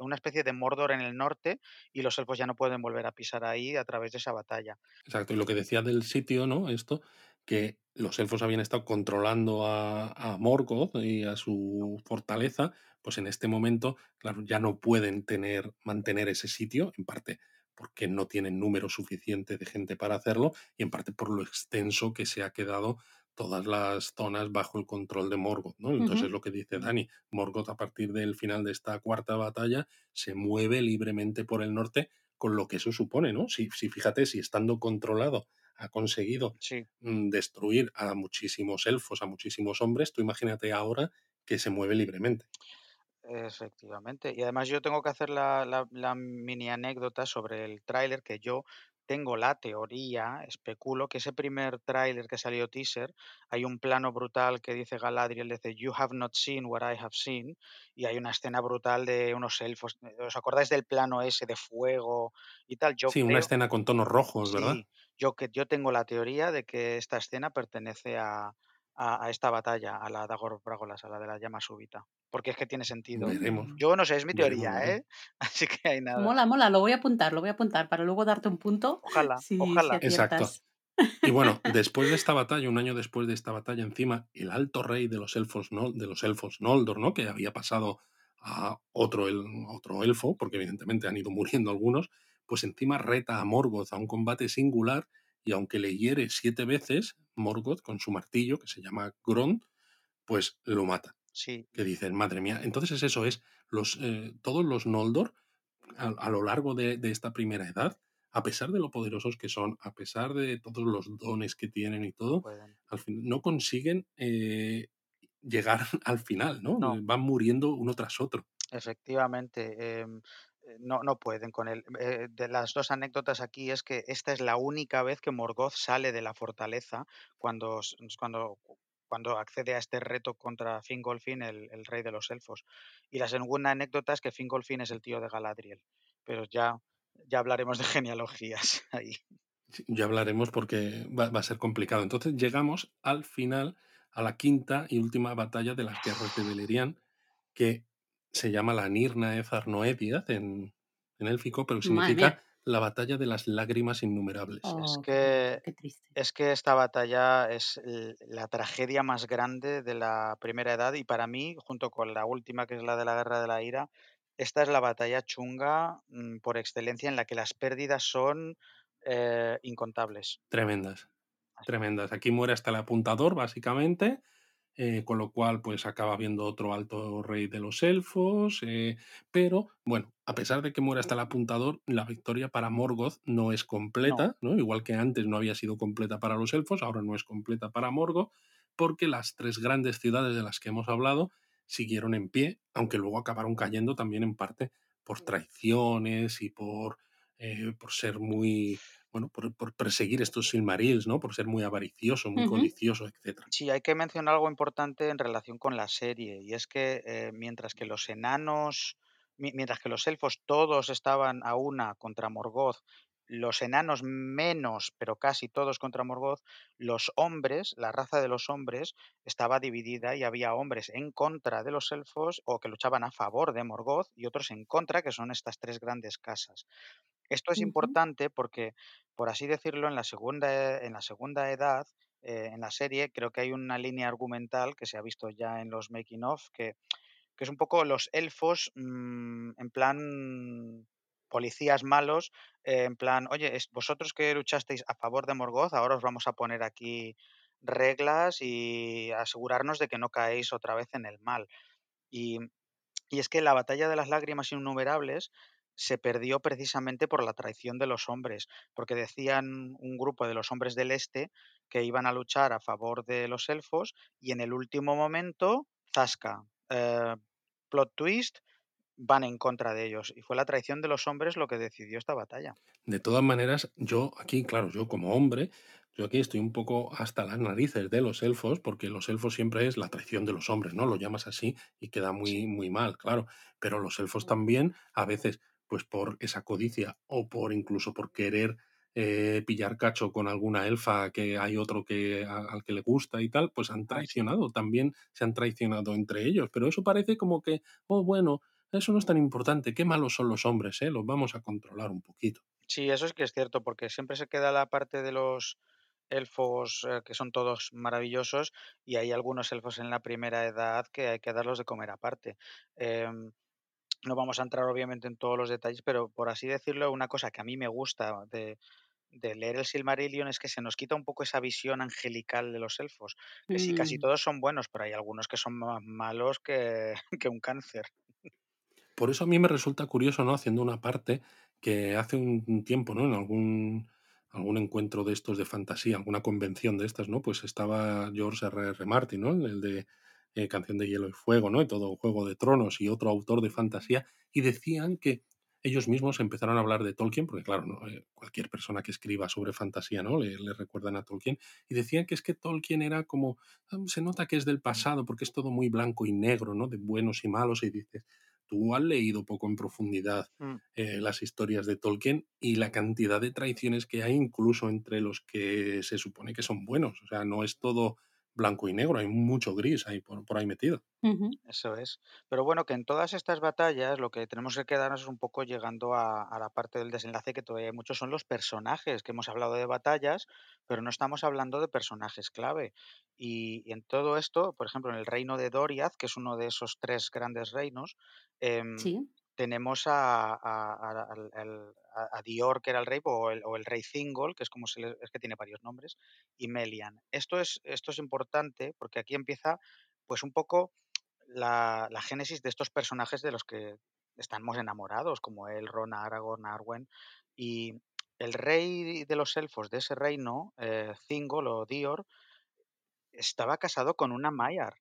una especie de Mordor en el norte y los elfos ya no pueden volver a pisar ahí a través de esa batalla. Exacto, y lo que decía del sitio, ¿no? Esto, que los elfos habían estado controlando a, a Morgoth y a su fortaleza, pues en este momento, claro, ya no pueden tener, mantener ese sitio, en parte porque no tienen número suficiente de gente para hacerlo, y en parte por lo extenso que se ha quedado todas las zonas bajo el control de Morgoth, ¿no? Entonces es lo que dice Dani, Morgoth a partir del final de esta cuarta batalla se mueve libremente por el norte con lo que eso supone, ¿no? Si, si fíjate, si estando controlado ha conseguido Sí. mm, destruir a muchísimos elfos, a muchísimos hombres, tú imagínate ahora que se mueve libremente. Efectivamente. Y además yo tengo que hacer la, la- la mini anécdota sobre el tráiler que yo tengo la teoría, especulo, que ese primer tráiler que salió teaser, hay un plano brutal que dice Galadriel, dice, You have not seen what I have seen, y hay una escena brutal de unos elfos. eh, ¿Os acordáis del plano ese de fuego y tal? Yo Sí, una escena con tonos rojos, ¿verdad? sí, yo, que, yo tengo la teoría de que esta escena pertenece a, a, a esta batalla, a la Dagor Bragolas, a la de la llama súbita. Porque es que tiene sentido. Veremos. Yo no sé, es mi teoría, veremos. ¿eh? Así que hay nada. Mola, mola, lo voy a apuntar, lo voy a apuntar para luego darte un punto Ojalá, si, si ojalá. Exacto. Y bueno, después de esta batalla, un año después de esta batalla, encima, el alto rey de los elfos, ¿no? de los elfos Noldor, ¿no? que había pasado a otro, el, otro elfo, porque evidentemente han ido muriendo algunos, pues encima reta a Morgoth a un combate singular y aunque le hiere siete veces, Morgoth con su martillo, que se llama Grond, pues lo mata. Sí, Que dicen, madre mía. Entonces eso es, los, eh, todos los Noldor, a, a lo largo de, de esta primera edad, a pesar de lo poderosos que son, a pesar de todos los dones que tienen y todo, pueden. al fin, no consiguen eh, llegar al final, ¿no? No, Van muriendo uno tras otro. efectivamente. em, eh, no, no pueden con él. Eh, de las dos anécdotas aquí es que esta es la única vez que Morgoth sale de la fortaleza cuando, cuando, cuando accede a este reto contra Fingolfin, el, el rey de los elfos. Y la segunda anécdota es que Fingolfin es el tío de Galadriel. Pero ya, ya hablaremos de genealogías ahí. Sí, Ya hablaremos porque va, va a ser complicado. Entonces llegamos al final, a la quinta y última batalla de las guerras de Beleriand, que se llama la Nirnaeth Arnoediad en, en élfico, pero significa. La batalla de las lágrimas innumerables. Es Oh, que bonito, qué triste. Es que esta batalla es la tragedia más grande de la primera edad y para mí, junto con la última, que es la de la Guerra de la Ira, esta es la batalla chunga mm, por excelencia en la que las pérdidas son eh, incontables. Tremendas, tremendas. Aquí muere hasta el apuntador, básicamente, eh, con lo cual pues acaba habiendo otro alto rey de los elfos, eh, pero bueno, a pesar de que muere hasta el apuntador, la victoria para Morgoth no es No. completa, ¿no? Igual que antes no había sido completa para los elfos, ahora no es completa para Morgoth, porque las tres grandes ciudades de las que hemos hablado siguieron en pie, aunque luego acabaron cayendo también en parte por traiciones y por, eh, por ser muy, bueno, por, por perseguir estos Silmarils, ¿no? Por ser muy avaricioso, muy codicioso, etc. Sí, hay que mencionar algo importante en relación con la serie, y es que eh, mientras que los enanos, mi- mientras que los elfos todos estaban a una contra Morgoth, los enanos menos, pero casi todos contra Morgoth, los hombres, la raza de los hombres, estaba dividida y había hombres en contra de los elfos o que luchaban a favor de Morgoth y otros en contra, que son estas tres grandes casas. Esto es importante porque, por así decirlo, en la segunda, en la segunda edad, eh, en la serie, creo que hay una línea argumental que se ha visto ya en los making of, que, que es un poco los elfos mm, en plan policías malos, eh, en plan, oye, es, vosotros que luchasteis a favor de Morgoth, ahora os vamos a poner aquí reglas y asegurarnos de que no caéis otra vez en el mal. Y y es que la batalla de las lágrimas innumerables se perdió precisamente por la traición de los hombres, porque decían un grupo de los hombres del este que iban a luchar a favor de los elfos y en el último momento, zasca, eh, plot twist, van en contra de ellos. Y fue la traición de los hombres lo que decidió esta batalla. De todas maneras, yo aquí, claro, yo como hombre, yo aquí estoy un poco hasta las narices de los elfos, porque los elfos siempre es la traición de los hombres, ¿no? Lo llamas así y queda Sí, muy, muy mal, claro. Pero los elfos también, a veces, pues por esa codicia o por incluso por querer eh, pillar cacho con alguna elfa que hay otro que a- al que le gusta y tal, pues han traicionado, también se han traicionado entre ellos. Pero eso parece como que, oh, bueno, eso no es tan importante, qué malos son los hombres, ¿eh? Los vamos a controlar un poquito. Sí, eso es que es cierto, porque siempre se queda la parte de los elfos eh, que son todos maravillosos y hay algunos elfos en la primera edad que hay que darlos de comer aparte. No vamos a entrar obviamente en todos los detalles, pero por así decirlo, una cosa que a mí me gusta de, de leer el Silmarillion es que se nos quita un poco esa visión angelical de los elfos, que sí, casi Mm, todos son buenos, pero hay algunos que son más malos que, que un cáncer. Por eso a mí me resulta curioso, ¿no? Haciendo una parte que hace un un tiempo, ¿no? En algún, algún encuentro de estos de fantasía, alguna convención de estas, ¿no? Pues estaba George R. R. Martin, ¿no? El de eh, Canción de Hielo y Fuego, ¿no? Y todo Juego de Tronos y otro autor de fantasía, y decían que ellos mismos empezaron a hablar de Tolkien, porque claro, ¿no? Eh, cualquier persona que escriba sobre fantasía, ¿no? Le, le recuerdan a Tolkien, y decían que es que Tolkien era como, "Ah, se nota que es del pasado, porque es todo muy blanco y negro, ¿no? De buenos y malos, y dices, tú has leído poco en profundidad Mm. eh, las historias de Tolkien y la cantidad de traiciones que hay incluso entre los que se supone que son buenos. O sea, no es todo blanco y negro, hay mucho gris ahí por, por ahí metido. Eso es. Pero bueno, que en todas estas batallas lo que tenemos que quedarnos es un poco llegando a, a la parte del desenlace que todavía hay muchos son los personajes, que hemos hablado de batallas, pero no estamos hablando de personajes clave. Y, y en todo esto, por ejemplo, en el reino de Doriath, que es uno de esos tres grandes reinos, em, Sí. tenemos a, a- a- al- al- a- Dior, que era el rey, o el, rey Thingol, que es como se le- es que tiene varios nombres, y Melian. Esto es, esto es importante porque aquí empieza pues un poco la, la génesis de estos personajes de los que estamos enamorados, como el Ron, Aragorn, Arwen. Y el rey de los elfos de ese reino, eh, Thingol o Dior, estaba casado con una Maiar.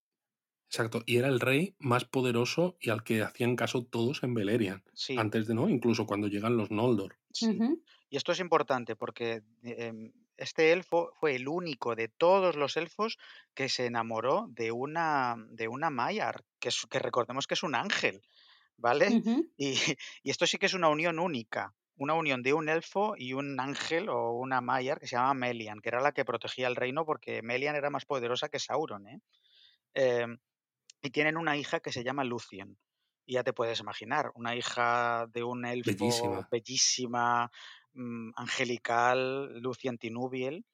Exacto, y era el rey más poderoso y al que hacían caso todos en Beleriand. Sí, Antes de, ¿no? Incluso cuando llegan los Noldor. sí. Y esto es importante porque em, este elfo fue el único de todos los elfos que se enamoró de una, de una Maiar, que, es- que recordemos que es un ángel. ¿vale? y esto sí que es una unión única, una unión de un elfo y un ángel o una Maiar que se llama Melian, que era la que protegía el reino porque Melian era más poderosa que Sauron, ¿eh? Em, y tienen una hija que se llama Lucien. Y ya te puedes imaginar, una hija de un elfo Bellísima. bellísima, mm, angelical, Lucien Tinubiel.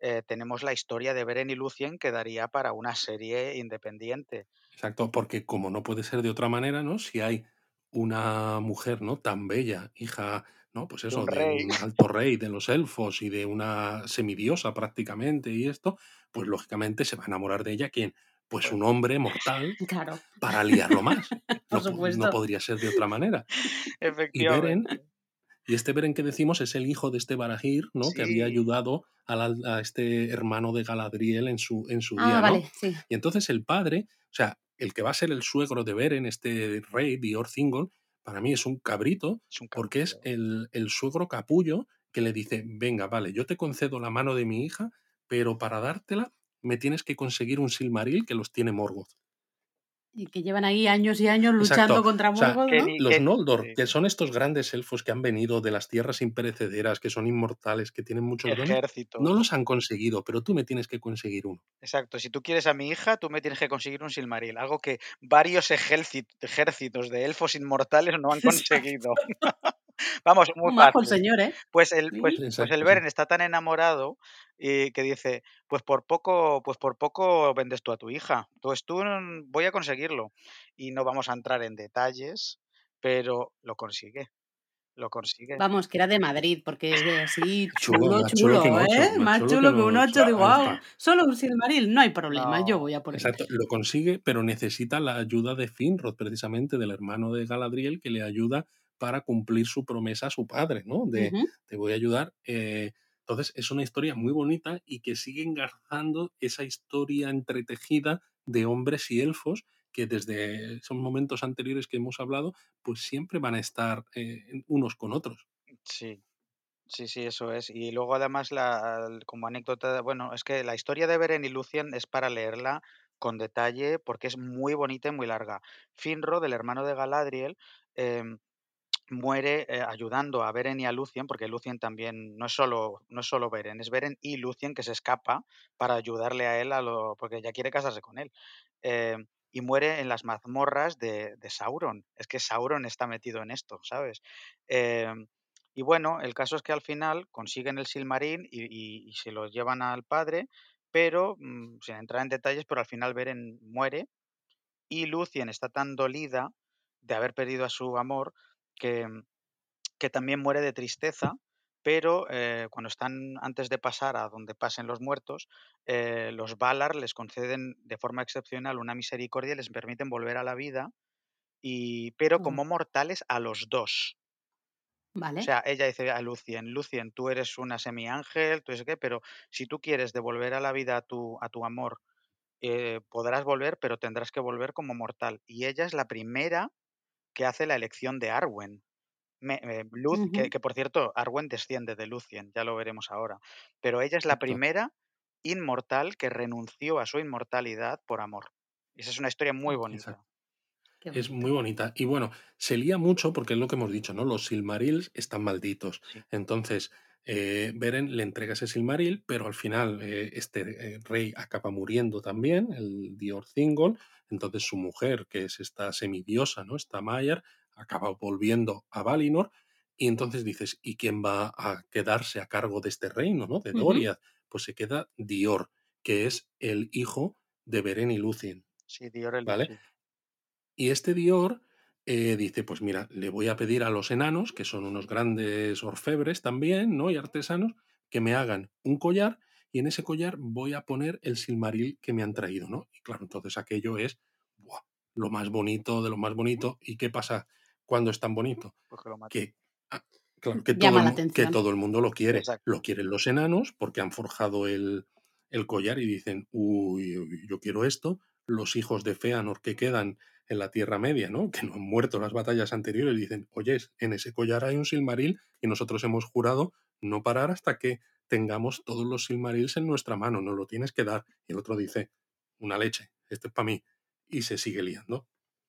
eh, tenemos la historia de Beren y Lucien que daría para una serie independiente. Exacto, porque como no puede ser de otra manera, ¿no? Si hay una mujer, ¿no? Tan bella, hija, ¿no? Pues De un eso, de un alto rey de los elfos y de una semidiosa prácticamente y esto, pues lógicamente se va a enamorar de ella, ¿quién? Pues un hombre mortal Claro. para liarlo más. Por No, po- no supuesto. podría ser de otra manera. Y Beren, Efectivamente. y este Beren que decimos es el hijo de este Barahir, ¿no? Que había ayudado a, la- a este hermano de Galadriel en su, en su día, Ah, ¿no? vale, sí. Y entonces el padre, o sea, el que va a ser el suegro de Beren, este rey, Dior Thingol, para mí es un cabrito, Es un porque es el, el suegro capullo que le dice, venga, vale, yo te concedo la mano de mi hija, pero para dártela me tienes que conseguir un Silmaril que los tiene Morgoth. Y que llevan ahí años y años luchando Exacto. contra O sea, Morgoth, Los Noldor, sí. que son estos grandes elfos que han venido de las tierras imperecederas, que son inmortales, que tienen muchos dones, Ejércitos. no los han conseguido, pero tú me tienes que conseguir uno. Exacto, si tú quieres a mi hija, tú me tienes que conseguir un Silmaril, algo que varios ejércit- ejércitos de elfos inmortales no han conseguido. Vamos, muy Un fácil. señor, ¿eh? Pues el, Sí. pues, pues el. Beren está tan enamorado y que dice, pues por poco, pues por poco vendes tú a tu hija. Pues tú voy a conseguirlo. Y no vamos a entrar en detalles, pero lo consigue. Lo consigue. Vamos, que era de Madrid, porque es de así Chulo, chulo, ocho, ¿eh? más Más chulo que que un un ocho. 8. Digo, Ahí wow, solo un Silmaril, no hay problema, yo voy a por él. Exacto, lo consigue, pero necesita la ayuda de Finrod, precisamente del hermano de Galadriel, que le ayuda para cumplir su promesa a su padre, ¿no? De te voy a ayudar. eh, entonces, es una historia muy bonita y que sigue engarzando esa historia entretejida de hombres y elfos que desde esos momentos anteriores que hemos hablado, pues siempre van a estar eh, unos con otros. Sí, sí, sí, eso es. Y luego además, la, como anécdota, bueno, es que la historia de Beren y Lucien es para leerla con detalle porque es muy bonita y muy larga. Finrod, el hermano de Galadriel, em, muere eh, ayudando a Beren y a Lucien, porque Lucien también no es solo, no es solo Beren, es Beren y Lucien que se escapa para ayudarle a él, a lo, porque ya quiere casarse con él. Eh, y muere en las mazmorras de, Sauron. Es que Sauron está metido en esto, ¿sabes? Eh, y bueno, el caso es que al final consiguen el Silmarín y se lo llevan al padre, pero mm, sin entrar en detalles, pero al final Beren muere y Lucien está tan dolida de haber perdido a su amor que, que también muere de tristeza, pero eh, cuando están antes de pasar a donde pasen los muertos, eh, los Valar les conceden de forma excepcional una misericordia y les permiten volver a la vida, y, pero Oh, como mortales a los dos. O vale. sea, ella dice a Lucien, Lucien, tú eres una semi-ángel, tú sé qué, pero si tú quieres devolver a la vida a tu, a tu amor, eh, podrás volver, pero tendrás que volver como mortal. Y ella es la primera que hace la elección de Arwen. Me- eh, Luz, que, por cierto, Arwen desciende de Lucien, ya lo veremos ahora. Pero ella es la primera inmortal que renunció a su inmortalidad por amor. Y esa es una historia muy bonita. Exacto. Es muy bonita. Y bueno, se lía mucho porque es lo que hemos dicho, ¿no? Los Silmarils están malditos. Sí. Entonces, eh, Beren le entrega ese Silmaril, pero al final eh, este eh, rey acaba muriendo también, el Dior Thingol. Entonces su mujer, que es esta semidiosa, ¿no? Esta Maiar, acaba volviendo a Valinor. Y entonces dices, ¿y quién va a quedarse a cargo de este reino, ¿no? De. Doriath. Pues se queda Dior, que es el hijo de Beren y Lucien, Sí, Dior el ¿vale? Y este Dior eh, dice, pues mira, le voy a pedir a los enanos, que son unos grandes orfebres también, ¿no? Y artesanos, que me hagan un collar y en ese collar voy a poner el silmaril que me han traído, ¿no? Y claro, entonces aquello es ¡buah! lo más bonito de lo más bonito. ¿Y qué pasa cuando es tan bonito? Porque lo mata. Que, ah, claro, que, todo el, que todo el mundo lo quiere. Exacto. Lo quieren los enanos porque han forjado el, el collar y dicen, uy, uy, yo quiero esto. Los hijos de Feanor que quedan en la Tierra Media, ¿no? Que no han muerto las batallas anteriores, dicen, oye, en ese collar hay un Silmaril y nosotros hemos jurado no parar hasta que tengamos todos los Silmarils en nuestra mano, nos lo tienes que dar. Y el otro dice, una leche, este es para mí. Y se sigue liando.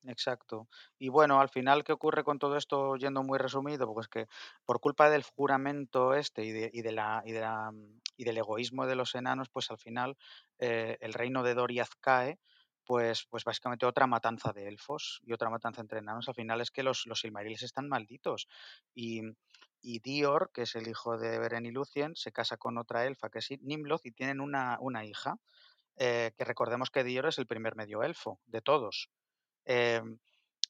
Exacto. Y bueno, al final, ¿qué ocurre con todo esto yendo muy resumido? Pues que por culpa del juramento este y, de, y, de la, y, de la, y del egoísmo de los enanos, pues al final eh, el reino de Doriath cae, pues, pues básicamente otra matanza de elfos y otra matanza entre enanos. Al final es que los, los Silmarils están malditos. Y, y Dior, que es el hijo de Beren y Lucien, se casa con otra elfa que es Nimloth y tienen una, una hija, eh, que recordemos que Dior es el primer medio elfo de todos. Em,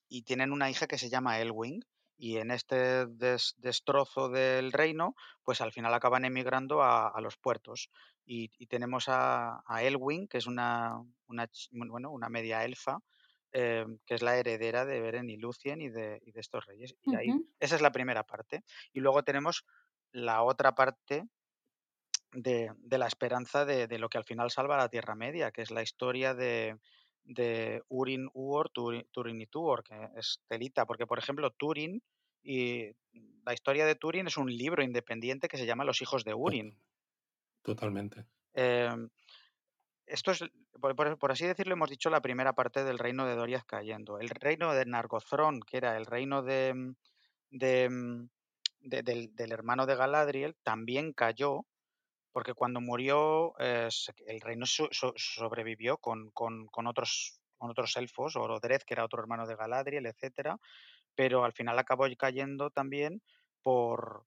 y tienen una hija que se llama Elwing y en este des- destrozo del reino, pues al final acaban emigrando a, a los puertos. Y, y tenemos a, a Elwyn, que es una, una, bueno, una media elfa, eh, que es la heredera de Beren y Lucien y de, y de estos reyes. Y ahí, Ujú. esa es la primera parte. Y luego tenemos la otra parte de, de la esperanza de, de lo que al final salva la Tierra Media, que es la historia de, de Urin, Uor, Turin, Turin y Tuor, que es telita, porque por ejemplo Turin y la historia de Turin es un libro independiente que se llama Los hijos de Urin. Totalmente. Em, esto es, por, por- por así decirlo, hemos dicho la primera parte del reino de Doriath cayendo. El reino de Nargothrond, que era el reino de, de, de- del, del hermano de Galadriel, también cayó porque cuando murió eh, el reino so- so- sobrevivió con, otros, con otros elfos, Orodreth, que era otro hermano de Galadriel, etcétera, pero al final acabó cayendo también por,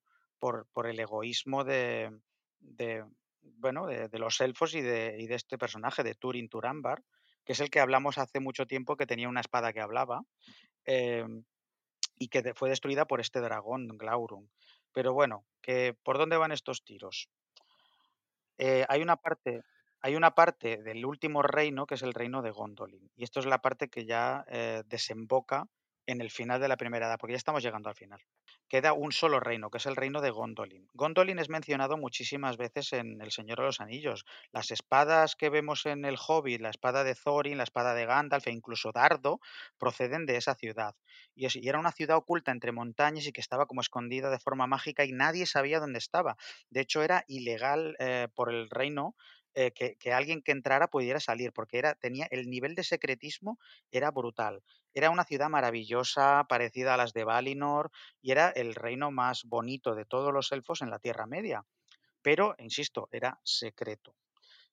el egoísmo de, los elfos y de, este personaje, de Turin Turambar, que es el que hablamos hace mucho tiempo, que tenía una espada que hablaba, eh, y que fue destruida por este dragón, Glaurung. Pero bueno, que ¿por dónde van estos tiros? Eh, hay una parte, hay una parte del último reino que es el reino de Gondolin. Y esto es la parte que ya eh, desemboca en el final de la primera edad, porque ya estamos llegando al final. Queda un solo reino, que es el reino de Gondolin. Gondolin es mencionado muchísimas veces en El Señor de los Anillos. Las espadas que vemos en el Hobbit, la espada de Thorin, la espada de Gandalf e incluso Dardo, proceden de esa ciudad. Y, era una ciudad oculta entre montañas y que estaba como escondida de forma mágica y nadie sabía dónde estaba. De hecho, era ilegal eh, por el reino eh, que, que alguien que entrara pudiera salir, porque era, tenía el nivel de secretismo era brutal. Era una ciudad maravillosa, parecida a las de Valinor, y era el reino más bonito de todos los elfos en la Tierra Media. Pero, insisto, era secreto.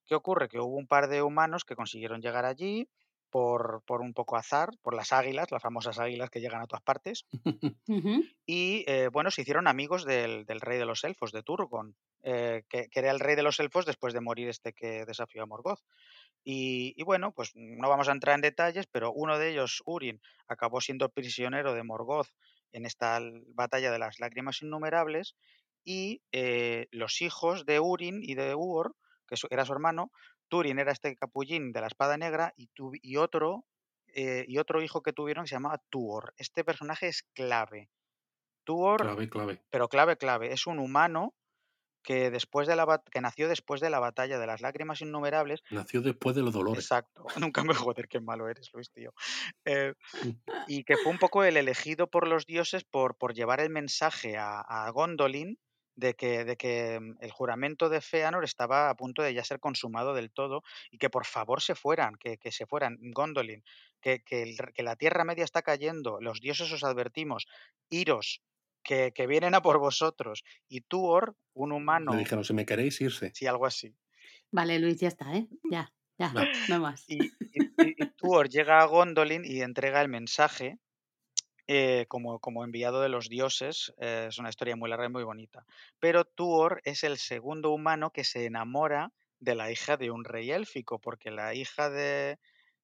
¿Qué ocurre? Que hubo un par de humanos que consiguieron llegar allí por, por un poco azar, por las águilas, las famosas águilas que llegan a todas partes, y eh, bueno, se hicieron amigos del, del rey de los elfos, de Turgon, eh, que, que era el rey de los elfos después de morir este que desafió a Morgoth. Y, y bueno, pues no vamos a entrar en detalles, pero uno de ellos, Urin, acabó siendo prisionero de Morgoth en esta batalla de las lágrimas innumerables, y eh, los hijos de Urin y de Uor, que era su hermano, Turin era este capullín de la espada negra, y, tu- y otro, eh, y otro hijo que tuvieron que se llamaba Tuor. Este personaje es clave. Tuor, Clave, clave. pero clave, clave, es un humano que, después de la, que nació después de la batalla de las lágrimas innumerables Nació después de los dolores. Exacto. Nunca me joder, qué malo eres, Luis, tío. Eh, y que fue un poco el elegido por los dioses por, por llevar el mensaje a, a Gondolin de que, de que mm, el juramento de Feanor estaba a punto de ya ser consumado del todo y que por favor se fueran, que, que se fueran, Gondolin, que, que, el que la Tierra Media está cayendo, los dioses os advertimos, iros, que, que vienen a por vosotros. Y Tuor, un Le humano, dijeron, si me queréis, irse. sí, algo así, Vale, Luis, ya está, ¿eh? Ya, ya, no más. y, y- y- y Tuor llega a Gondolin y entrega el mensaje eh, como, como enviado de los dioses. eh, es una historia muy larga y muy bonita. Pero Tuor es el segundo humano que se enamora de la hija de un rey élfico, porque la hija de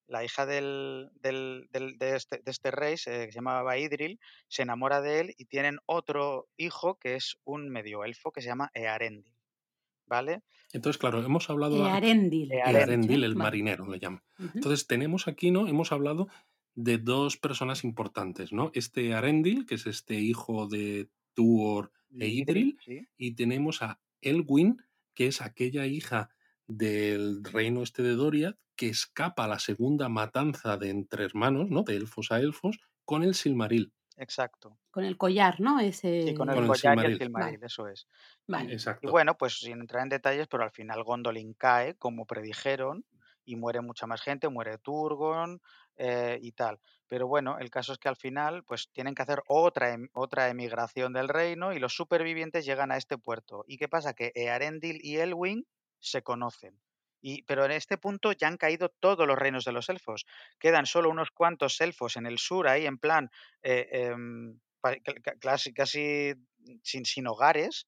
la hija del, del- del- de, este, de este rey, se, que se llamaba Idril, se enamora de él y tienen otro hijo que es un medio elfo que se llama Earendil. ¿Vale? Entonces, claro, hemos hablado a Earendil. Earendil. Earendil, el marinero, le llaman. Ujú. Entonces, tenemos aquí, ¿no? Hemos hablado de dos personas importantes, ¿no? Este Arendil, que es este hijo de Tuor e Y Idril, sí. y tenemos a Elwyn, que es aquella hija del reino este de Doriath, que escapa a la segunda matanza de entre hermanos, ¿no? De elfos a elfos, con el Silmaril. Exacto. Con el collar, ¿no? Sí, Ese... con el Con el collar y el Silmaril. Vale. eso es. Vale. Y Exacto. bueno, pues sin entrar en detalles, pero al final Gondolin cae, como predijeron, y muere mucha más gente, muere Turgon eh, y tal. Pero bueno, el caso es que al final, pues tienen que hacer otra, em- otra emigración del reino y los supervivientes llegan a este puerto. ¿Y qué pasa? Que Earendil y Elwyn se conocen. Y, pero en este punto ya han caído todos los reinos de los elfos. Quedan solo unos cuantos elfos en el sur, ahí en plan, eh, em, casi, casi sin, sin hogares,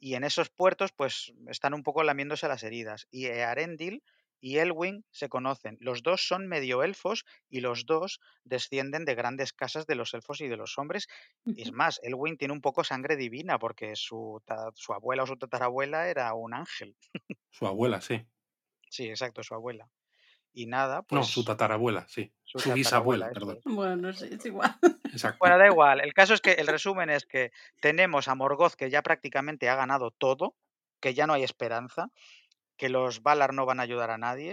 y en esos puertos pues están un poco lamiéndose las heridas. Y Arendil y Elwing se conocen. Los dos son medio elfos y los dos descienden de grandes casas de los elfos y de los hombres. Es Ujú. más, Elwing tiene un poco sangre divina porque su, ta- su abuela o su tatarabuela era un ángel. Su abuela, sí. Sí, exacto, su abuela. Y nada, No, su pues tatarabuela, sí. su Su tatarabuela, bisabuela, perdón. es. Bueno, no sé, es igual. Exacto. Bueno, da igual. El caso es que el resumen es que tenemos a Morgoth que ya prácticamente ha ganado todo, que ya no hay esperanza, que los Valar no van a ayudar a nadie,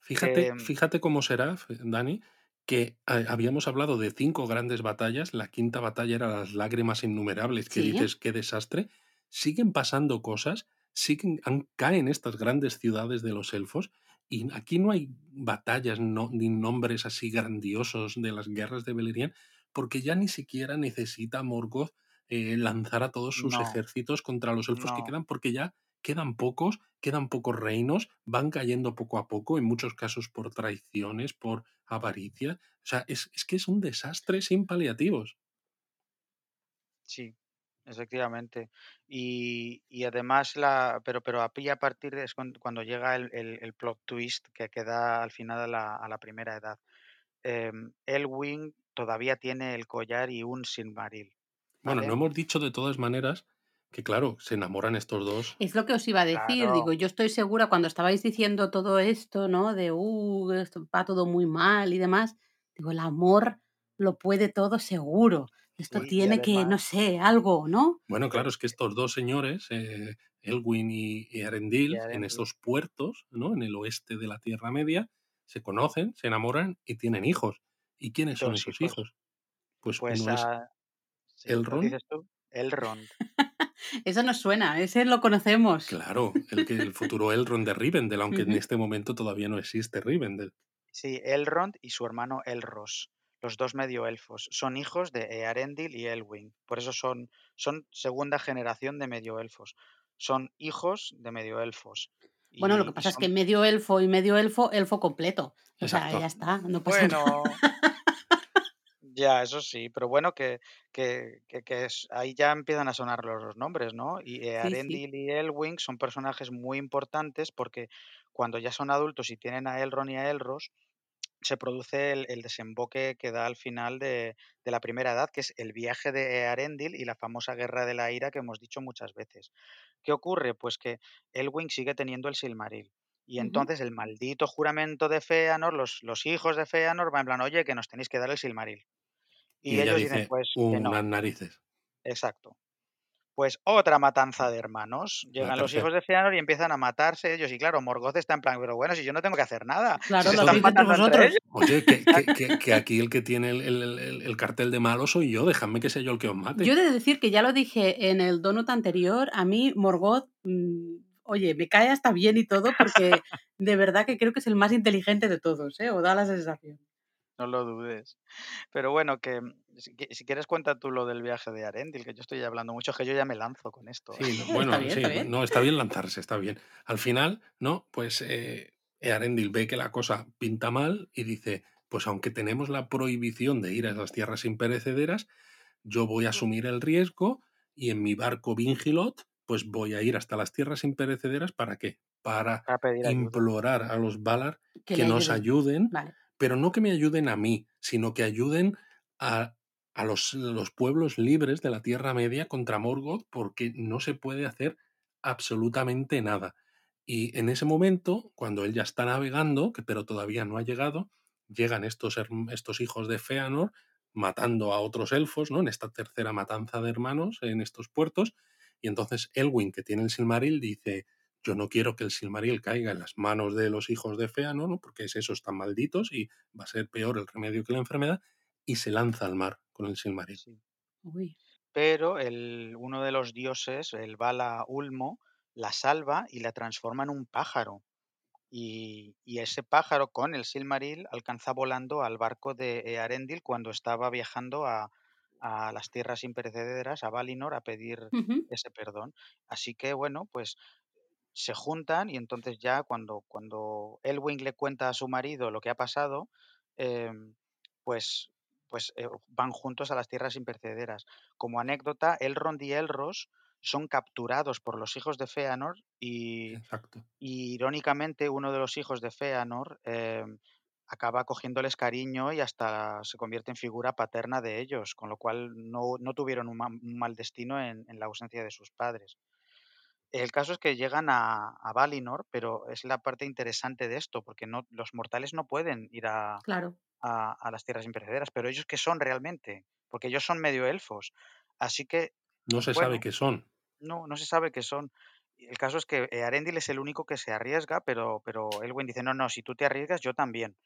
Fíjate, fíjate cómo será, Dani, que habíamos hablado de cinco grandes batallas, la quinta batalla era las lágrimas innumerables, que Sí. dices, qué desastre, siguen pasando cosas, siguen, caen estas grandes ciudades de los elfos, y aquí no hay batallas no, ni nombres así grandiosos de las guerras de Beleriand, porque ya ni siquiera necesita Morgoth eh, lanzar a todos sus no, ejércitos contra los elfos que quedan, porque ya quedan pocos, quedan pocos reinos, van cayendo poco a poco, en muchos casos por traiciones, por avaricia. O sea, es, es que es un desastre sin paliativos. Sí, efectivamente. Y, y además, la, pero, pero a partir de es cuan- cuando, llega el, el- el plot twist que queda al final a la, a la primera edad. Em, Elwing todavía tiene el collar y un Silmaril, Bueno, ¿vale? no hemos dicho de todas maneras que, claro, se enamoran estos dos. Es lo que os iba a decir, digo, yo estoy segura cuando estabais diciendo todo esto, ¿no? De, uh, esto va todo muy mal y demás, digo, el amor lo puede todo seguro. Esto tiene que, no sé, algo, ¿no? Bueno, claro, es que estos dos señores, eh, Elwin y, y Arendil, y en estos puertos, ¿no? En el oeste de la Tierra Media, se conocen, se enamoran y tienen hijos. ¿Y quiénes son esos hijos. hijos? Pues Pues uno es sí, ¿lo Elrond, dices tú? Elrond. Eso nos suena, ese lo conocemos. claro, el, que, el futuro Elrond de Rivendell, aunque en este momento todavía no existe Rivendell. Sí, Elrond y su hermano Elros, los dos medio elfos, son hijos de Earendil y Elwing. Por eso son, son segunda generación de medio elfos. Son hijos de medio elfos. Bueno, lo que pasa es que medio elfo y medio elfo, elfo completo. O sea, ya Exacto. está, no pasa nada. Ya, eso sí, pero bueno, que, que, que, que es- ahí ya empiezan a sonar los, los nombres, ¿no? Y Sí, sí. Earendil y Elwing son personajes muy importantes porque cuando ya son adultos y tienen a Elrond y a Elros, se produce el, el desemboque que da al final de, de la primera edad, que es el viaje de Earendil y la famosa guerra de la ira que hemos dicho muchas veces. ¿Qué ocurre? Pues que Elwing sigue teniendo el Silmaril. Y Ujú. entonces el maldito juramento de Feanor, los, los hijos de Feanor van en plan, oye, que nos tenéis que dar el Silmaril. Y Y ella ellos dicen, dice, pues que no, unas narices. exacto. Pues otra matanza de hermanos. La Llegan los hijos de Feanor y empiezan a matarse ellos. Y claro, Morgoth está en plan, pero bueno, si yo no tengo que hacer nada, si Claro, se lo están matando entre ellos. Oye, que, que, que, que aquí el que tiene el, el- el- el cartel de malo soy yo, déjame que sea yo el que os Yo mate. he de decir que ya lo dije en el donut anterior, a mí Morgoth, mm, oye, me cae hasta bien y todo porque de verdad que creo que es el más inteligente de todos, ¿eh? O da la sensación. No lo dudes. Pero bueno, que si, qui- si quieres cuenta tú lo del viaje de Arendil, que yo estoy hablando mucho, es que yo ya me lanzo con esto. Sí, no, Está bueno, bien, sí, está bien. no, está bien lanzarse, está bien. Al final, ¿no? Pues eh, Earendil ve que la cosa pinta mal y dice, pues aunque tenemos la prohibición de ir a esas tierras imperecederas, yo voy a asumir el riesgo y en mi barco Vingilot, pues voy a ir hasta las tierras imperecederas, ¿para qué? Para implorar a los Valar Que nos ayuden. ayuden, Vale. Pero no que me ayuden a mí, sino que ayuden a, a los, los pueblos libres de la Tierra Media contra Morgoth, porque no se puede hacer absolutamente nada. Y en ese momento, cuando él ya está navegando, que pero todavía no ha llegado, llegan estos, estos hijos de Feanor matando a otros elfos, ¿no? En esta tercera matanza de hermanos en estos puertos. Y entonces Elwin, que tiene el Silmaril, dice, yo no quiero que el Silmaril caiga en las manos de los hijos de Feanor, ¿no? porque es esos están malditos y va a ser peor el remedio que la enfermedad, y se lanza al mar con el Silmaril. Sí. Uy. Pero el, uno de los dioses, el Vala Ulmo, la salva y la transforma en un pájaro. Y, y ese pájaro con el Silmaril alcanza volando al barco de Earendil cuando estaba viajando a, a las tierras imperecederas, a Valinor, a pedir ese perdón. Así que bueno, pues se juntan y entonces ya cuando, cuando Elwing le cuenta a su marido lo que ha pasado, em, pues, pues eh, van juntos a las tierras imperecederas. Como anécdota, Elrond y Elros son capturados por los hijos de Fëanor y, y irónicamente uno de los hijos de Fëanor em, acaba cogiéndoles cariño y hasta se convierte en figura paterna de ellos, con lo cual no, no tuvieron un, ma- un mal destino en, en la ausencia de sus padres. El caso es que llegan a, a Valinor, pero es la parte interesante de esto, porque no, los mortales no pueden ir a, Claro. a, a las tierras imperecederas, pero ellos qué son realmente, porque ellos son medio elfos. Así que, No se sabe qué son. no, no se sabe qué son. El caso es que eh, Arendil es el único que se arriesga, pero, pero Elwyn dice, no, no, si tú te arriesgas, yo también.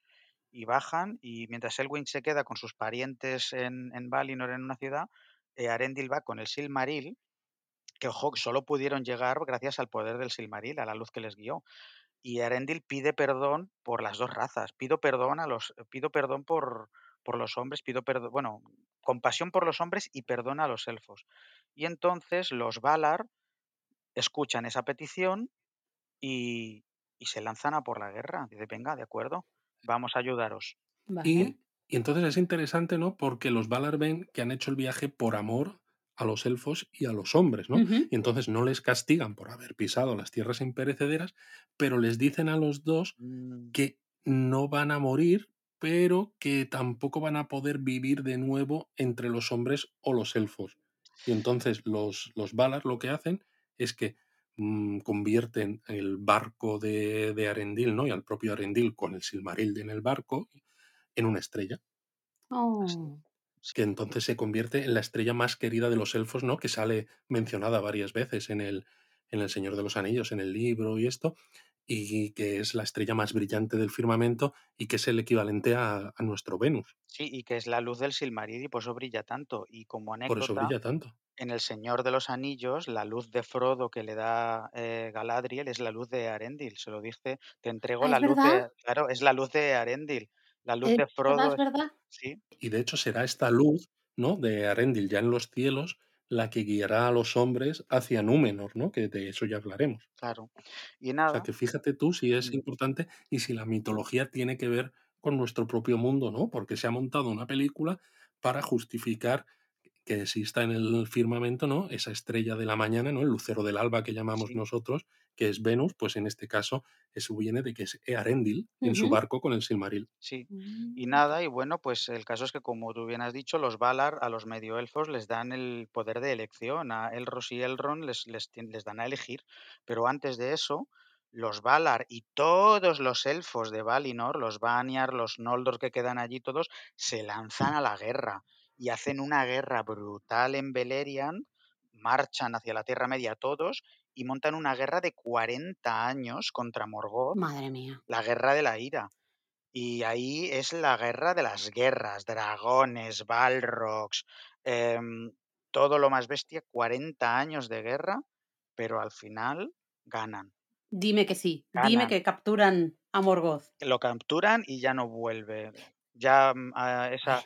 Y bajan, y mientras Elwyn se queda con sus parientes en, en Valinor, en una ciudad, eh, Arendil va con el Silmaril, que ojo, solo pudieron llegar gracias al poder del Silmaril, a la luz que les guió. Y Arendil pide perdón por las dos razas. Pido perdón a los, pido perdón por, por los hombres, pido perdón, bueno, compasión por los hombres y perdón a los elfos. Y entonces los Valar escuchan esa petición y, y se lanzan a por la guerra. Dice, venga, de acuerdo, vamos a ayudaros. Vale. Y, y entonces es interesante, ¿no? Porque los Valar ven que han hecho el viaje por amor a los elfos y a los hombres, ¿no? Y entonces no les castigan por haber pisado las tierras imperecederas, pero les dicen a los dos Mm, que no van a morir, pero que tampoco van a poder vivir de nuevo entre los hombres o los elfos. Y entonces los, los Valar lo que hacen es que mm, convierten el barco de, de Arendil, ¿no? Y al propio Arendil con el Silmaril en el barco en una estrella, Oh, que entonces se convierte en la estrella más querida de los elfos, ¿no? Que sale mencionada varias veces en el, en el Señor de los Anillos, en el libro y esto, y que es la estrella más brillante del firmamento y que es el equivalente a, a nuestro Venus. Sí, y que es la luz del Silmaril y por eso brilla tanto. Y como Por eso anécdota, brilla tanto. en El Señor de los Anillos, la luz de Frodo que le da eh, Galadriel es la luz de Arendil. Se lo dice, te entrego Ah, la ¿es luz de... Claro, es la luz de Arendil. La luz ¿Es de? Frodo ¿Es es... verdad? Sí, Y de hecho será esta luz, ¿no? De Arendil ya en los cielos la que guiará a los hombres hacia Númenor, ¿no? Que de eso ya hablaremos. claro. Y O sea nada, que fíjate tú si es mm, importante y si la mitología tiene que ver con nuestro propio mundo, ¿no? Porque se ha montado una película para justificar que exista en el firmamento, ¿no? Esa estrella de la mañana, ¿no? El lucero del alba que llamamos sí, nosotros, que es Venus, pues en este caso eso viene de que es Earendil en su barco con el Silmaril. sí. Y Mm. nada, y bueno, pues el caso es que como tú bien has dicho, los Valar a los medioelfos les dan el poder de elección, a Elros y Elrond les, les, les dan a elegir, pero antes de eso, los Valar y todos los elfos de Valinor, los Vanyar, los Noldor que quedan allí todos, se lanzan a la guerra y hacen una guerra brutal en Beleriand, marchan hacia la Tierra Media todos y montan una guerra de 40 años contra Morgoth, Madre mía. la guerra de la ira. Y ahí es la guerra de las guerras, dragones, balrogs, em, todo lo más bestia, 40 años de guerra, pero al final ganan. Dime que sí. Dime que capturan a Morgoth. Lo capturan y ya no vuelve. Ya mm, esa.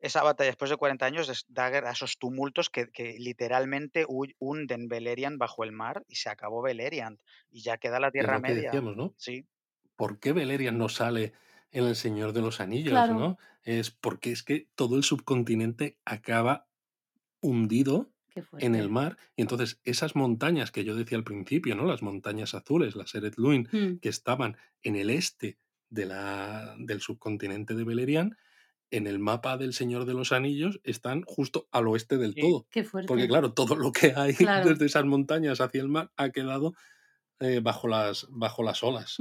Esa batalla después de 40 años es- da a esos tumultos que, que literalmente hu- hunden Beleriand bajo el mar y se acabó Beleriand. Y ya queda la es Tierra que Media. decíamos, ¿no? Sí, ¿Por qué Beleriand no sale en El Señor de los Anillos, Claro. no? Es porque es que todo el subcontinente acaba hundido en el mar y entonces esas montañas que yo decía al principio, ¿no? Las montañas azules, las Eret Luin, Mm. que estaban en el este de la, del subcontinente de Beleriand, en el mapa del Señor de los Anillos están justo al oeste del Sí. todo. Qué Porque fuerte. claro, todo lo que hay Claro. desde esas montañas hacia el mar ha quedado eh, bajo, las, bajo las olas.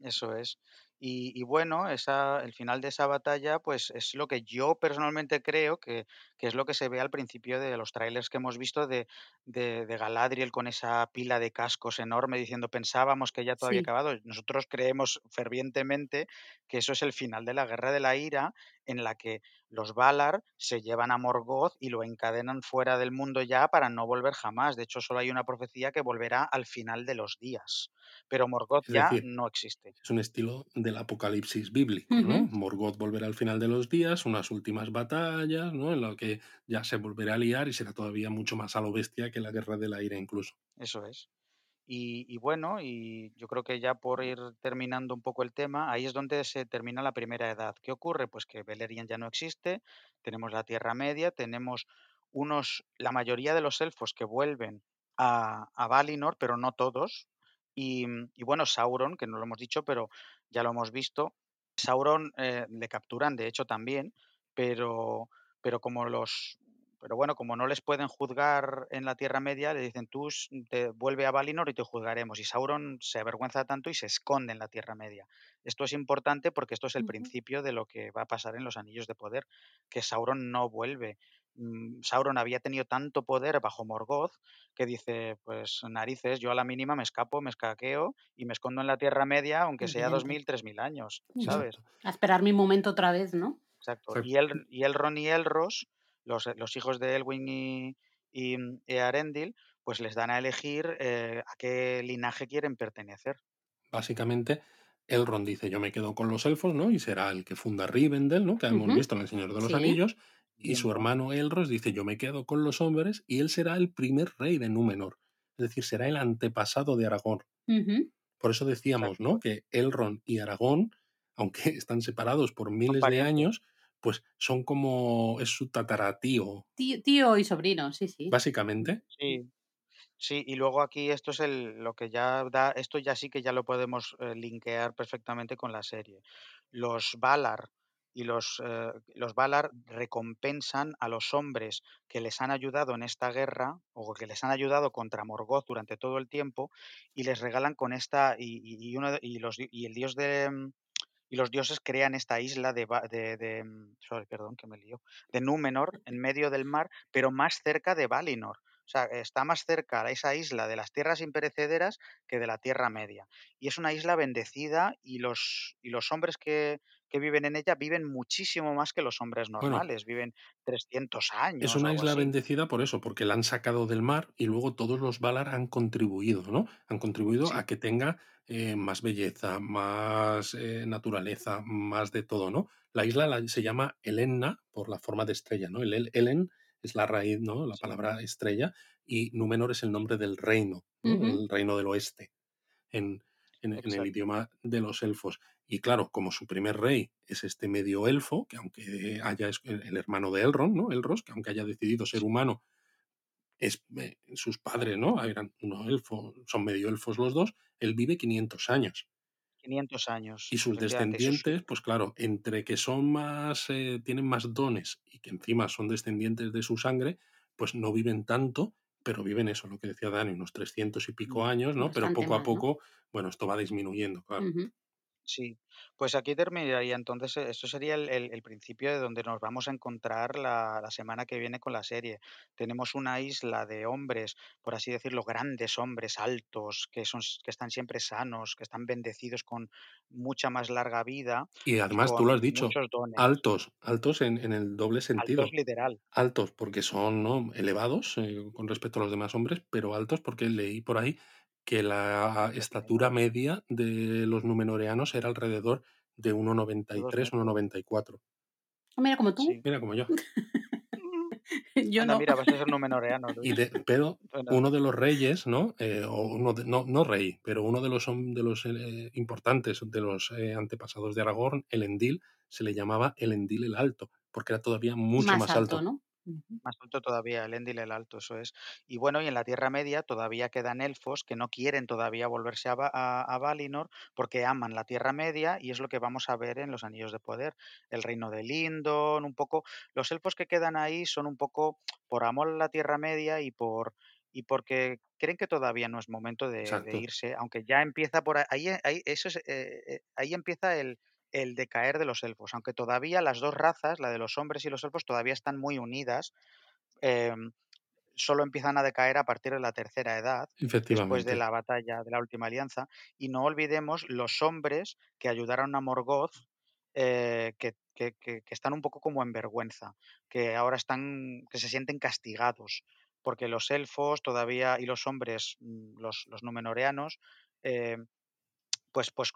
Eso es. Y, y bueno, esa, el final de esa batalla, pues es lo que yo personalmente creo que, que es lo que se ve al principio de los trailers que hemos visto de, de, de Galadriel con esa pila de cascos enorme diciendo pensábamos que ya todo había acabado. Nosotros creemos fervientemente que eso es el final de la Guerra de la Ira, en la que los Valar se llevan a Morgoth y lo encadenan fuera del mundo ya para no volver jamás. De hecho, solo hay una profecía que volverá al final de los días. Pero Morgoth Es ya decir, no existe. es un estilo del apocalipsis bíblico, ¿no? Morgoth volverá al final de los días, unas últimas batallas, ¿no? En lo que ya se volverá a liar y será todavía mucho más a lo bestia que la Guerra del Aire incluso. Eso es. Y, y bueno, y yo creo que ya por ir terminando un poco el tema, ahí es donde se termina la primera edad. ¿Qué ocurre? Pues que Beleriand ya no existe, tenemos la Tierra Media, tenemos unos, la mayoría de los elfos que vuelven a, a Valinor, pero no todos. Y, y bueno, Sauron, que no lo hemos dicho, pero ya lo hemos visto. Sauron eh, le capturan, de hecho, también, pero, pero como los. Pero bueno, como no les pueden juzgar en la Tierra Media, le dicen tú te vuelve a Valinor y te juzgaremos. Y Sauron se avergüenza tanto y se esconde en la Tierra Media. Esto es importante porque esto es el principio de lo que va a pasar en los Anillos de Poder, que Sauron no vuelve. Mm, Sauron había tenido tanto poder bajo Morgoth que dice, pues narices, yo a la mínima me escapo, me escaqueo y me escondo en la Tierra Media, aunque sea dos mil, tres mil años. ¿sabes? Exacto. A esperar mi momento otra vez, ¿no? Exacto. exacto. Y, el, y Elrond y Elros, los, los hijos de Elwin y, y, mm, Earendil, pues les dan a elegir eh, a qué linaje quieren pertenecer. Básicamente, Elrond dice, yo me quedo con los elfos, ¿no? Y será el que funda Rivendell, ¿no? Que hemos visto en El Señor de los Sí. Anillos. Y Bien, su ¿no? hermano Elros dice, yo me quedo con los hombres y él será el primer rey de Númenor. Es decir, será el antepasado de Aragorn. Ujú. Por eso decíamos, ¿no? Que Elrond y Aragón, aunque están separados por miles de años, pues son como, es su tataratío, Tío, tío y sobrino, sí, sí. básicamente. Sí, Sí, y luego aquí esto es el, lo que ya da, esto ya sí que ya lo podemos eh, linkear perfectamente con la serie. Los Valar y los, eh, los Valar recompensan a los hombres que les han ayudado en esta guerra o que les han ayudado contra Morgoth durante todo el tiempo y les regalan con esta y, y- y uno y los y el dios de mm, y los dioses crean esta isla de, de, de, mm, sorry, perdón, que me lío, de Númenor en medio del mar, pero más cerca de Valinor. O sea, está más cerca esa isla de las tierras imperecederas que de la Tierra Media. Y es una isla bendecida y los, y los hombres que, que viven en ella viven muchísimo más que los hombres Bueno, normales. Viven 300 es años o una isla así. bendecida por eso, porque la han sacado del mar y luego todos los Valar han contribuido, ¿no? Han contribuido Sí, a que tenga eh, más belleza, más eh, naturaleza, más de todo, ¿no? La isla la- se llama Elenna por la forma de estrella, ¿no? El El- Elen es la raíz, ¿no? La palabra estrella y Númenor es el nombre del reino. El reino del oeste. en, en- en el idioma de los elfos. Y claro, como su primer rey es este medio elfo, que aunque haya el hermano de Elrond, ¿no? Elros, que aunque haya decidido ser humano, es, eh, sus padres, ¿no? Eran unos elfos, son medio elfos los dos, él vive 500 años. 500 Y años. Y sus, descendientes, pues claro, entre que son más, eh, tienen más dones y que encima son descendientes de su sangre, pues no viven tanto, pero viven eso, lo que decía Dani, unos 300 y pico mm, años, ¿no? Pero poco a poco, bueno, esto va disminuyendo, claro. Sí, pues aquí terminaría entonces, eh, esto sería el, el- el principio de donde nos vamos a encontrar la, la semana que viene con la serie. Tenemos una isla de hombres, por así decirlo, grandes hombres altos, que son, s- que están siempre sanos, que están bendecidos con mucha más larga vida Y y además tú lo con has dicho, muchos dones, altos, altos en, en el doble altos sentido. literal. Altos porque son ¿no? elevados eh, con respecto a los demás hombres, pero altos porque leí por ahí que la estatura media de los numenoreanos era alrededor de De dos 1,93, metros, 1,94. Ah, Mira, como tú, sí. Mira como yo. yo Anda, no. mira, vas a ser numenoreano, Y de, pero uno de los reyes, ¿no? Eh, o uno de- no, no rey, pero uno de los, de los eh, importantes, de los eh, antepasados de Aragorn, el Endil, se le llamaba el Endil el Alto, porque era todavía mucho Más más alto, alto. ¿no? Ujú. Más alto todavía, el Endil el Alto, eso es. Y bueno, y en la Tierra Media todavía quedan elfos que no quieren todavía volverse a, Va- a, a Valinor porque aman la Tierra Media y es lo que vamos a ver en los Anillos de Poder. El reino de Lindon, un poco. Los elfos que quedan ahí son un poco por amor a la Tierra Media y por y porque creen que todavía no es momento de, de Exacto, irse, aunque ya empieza por ahí, ahí, ahí- eso es, eh, eh, ahí empieza el, el decaer de los elfos, aunque todavía las dos razas, la de los hombres y los elfos, todavía están muy unidas em, solo empiezan a decaer a partir de la tercera edad, después de la batalla de la última alianza. Y no olvidemos los hombres que ayudaron a Morgoth, eh, que, que- que- que están un poco como en vergüenza, que ahora están, que se sienten castigados, porque los elfos todavía y los hombres, mm, los, los númenoreanos, eh, pues, pues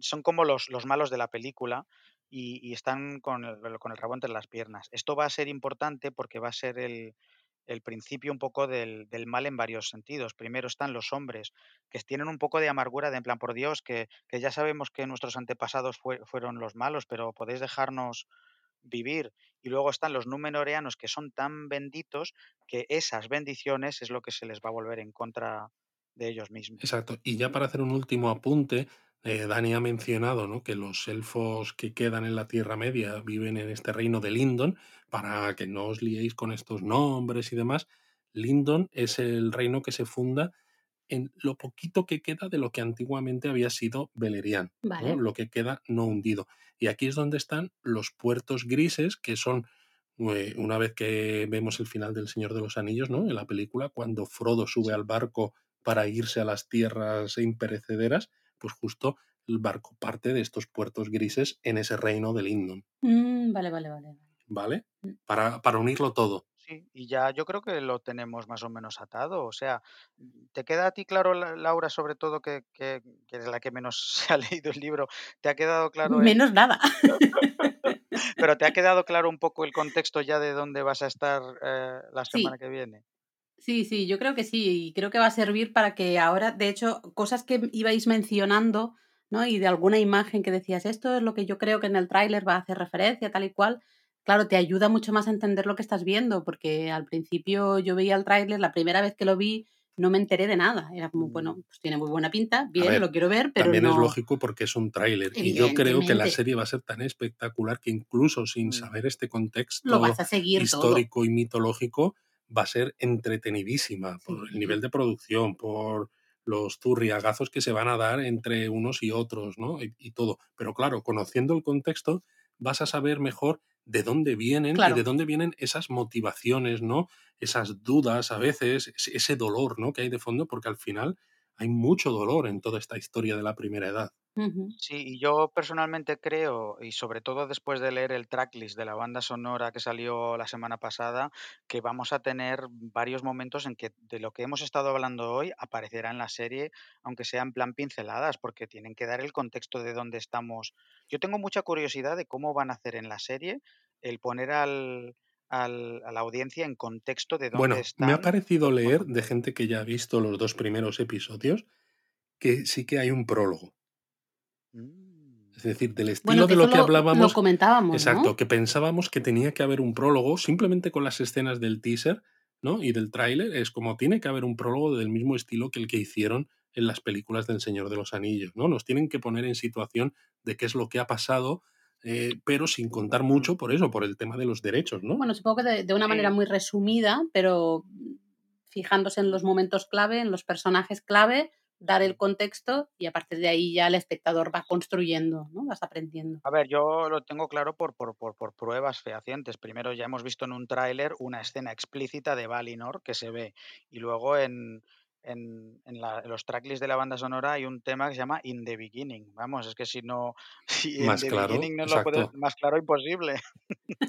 son como los, los malos de la película y, y están con el, con el rabo entre las piernas. Esto va a ser importante porque va a ser el, el principio un poco del, del mal en varios sentidos. Primero están los hombres, que tienen un poco de amargura de en plan, por Dios, que, que ya sabemos que nuestros antepasados fue- fueron los malos, pero podéis dejarnos vivir. Y luego están los númenoreanos que son tan benditos que esas bendiciones es lo que se les va a volver en contra de ellos mismos. Exacto. Y ya para hacer un último apunte, eh, Dani ha mencionado ¿no? que los elfos que quedan en la Tierra Media viven en este reino de Lindon, para que no os liéis con estos nombres y demás. Lindon es el reino que se funda en lo poquito que queda de lo que antiguamente había sido Beleriand, ¿no? Lo que queda no hundido. Y aquí es donde están los puertos grises, que son, eh, una vez que vemos el final del Señor de los Anillos, ¿no? en la película, cuando Frodo sube al barco para irse a las tierras imperecederas, pues justo el barco parte de estos puertos grises en ese reino de Lindon, Mm, vale, vale, vale. ¿vale? Mm. Para, para unirlo todo. Sí, y ya yo creo que lo tenemos más o menos atado. O sea, ¿te queda a ti claro, La- Laura, sobre todo que, que, que es la que menos se ha leído el libro? ¿Te ha quedado claro el- Menos nada. pero te ha quedado claro un poco el contexto ya de dónde vas a estar eh, la Sí. semana que viene? Sí, sí, yo creo que sí, y creo que va a servir para que ahora, de hecho, cosas que ibais mencionando, ¿no? Y de alguna imagen que decías, esto es lo que yo creo que en el tráiler va a hacer referencia, tal y cual, claro, te ayuda mucho más a entender lo que estás viendo, porque al principio yo veía el tráiler, la primera vez que lo vi, no me enteré de nada. Era como, bueno, Mm. pues tiene muy buena pinta, bien, ver, lo quiero ver, pero También no... es lógico porque es un tráiler. Y yo creo que la serie va a ser tan espectacular que incluso sin Mm. saber este Lo contexto vas a seguir todo. histórico y mitológico, va a ser entretenidísima por el nivel de producción, por los zurriagazos que se van a dar entre unos y otros, ¿no? Y, y todo. Pero claro, conociendo el contexto, vas a saber mejor de dónde vienen Claro. y de dónde vienen esas motivaciones, ¿no? Esas dudas a veces, ese dolor, ¿no? Que hay de fondo, porque al final hay mucho dolor en toda esta historia de la primera edad. Ujú. Sí, y yo personalmente creo, y sobre todo después de leer el tracklist de la banda sonora que salió la semana pasada, que vamos a tener varios momentos en que de lo que hemos estado hablando hoy aparecerá en la serie, aunque sea en plan pinceladas, porque tienen que dar el contexto de dónde estamos. Yo tengo mucha curiosidad de cómo van a hacer en la serie el poner al, al- a la audiencia en contexto de dónde Bueno, me ha parecido por leer de gente que ya ha visto los dos primeros episodios que sí que hay un prólogo. Mm. Es decir, del estilo de lo que lo, lo hablábamos, comentábamos, exacto, ¿no? que pensábamos que tenía que haber un prólogo simplemente con las escenas del teaser ¿no? y del tráiler. Es como tiene que haber un prólogo del mismo estilo que el que hicieron en las películas del Señor de los Anillos. ¿no? Nos tienen que poner en situación de qué es lo que ha pasado, eh, pero sin contar mucho por eso, por el tema de los derechos. ¿no? Bueno, supongo que de, de una manera muy resumida, pero fijándose en los momentos clave, en los personajes clave, dar el contexto y a partir de ahí ya el espectador va construyendo, ¿no? Vas aprendiendo. A ver, yo lo tengo claro por, por, por, por pruebas fehacientes. Primero ya hemos visto en un tráiler una escena explícita de Valinor que se ve. Y luego en, en, en la- en los tracklists de la banda sonora hay un tema que se llama In the Beginning. Vamos, es que si no, si In Más the claro, Beginning no lo puedes, exacto. más claro imposible.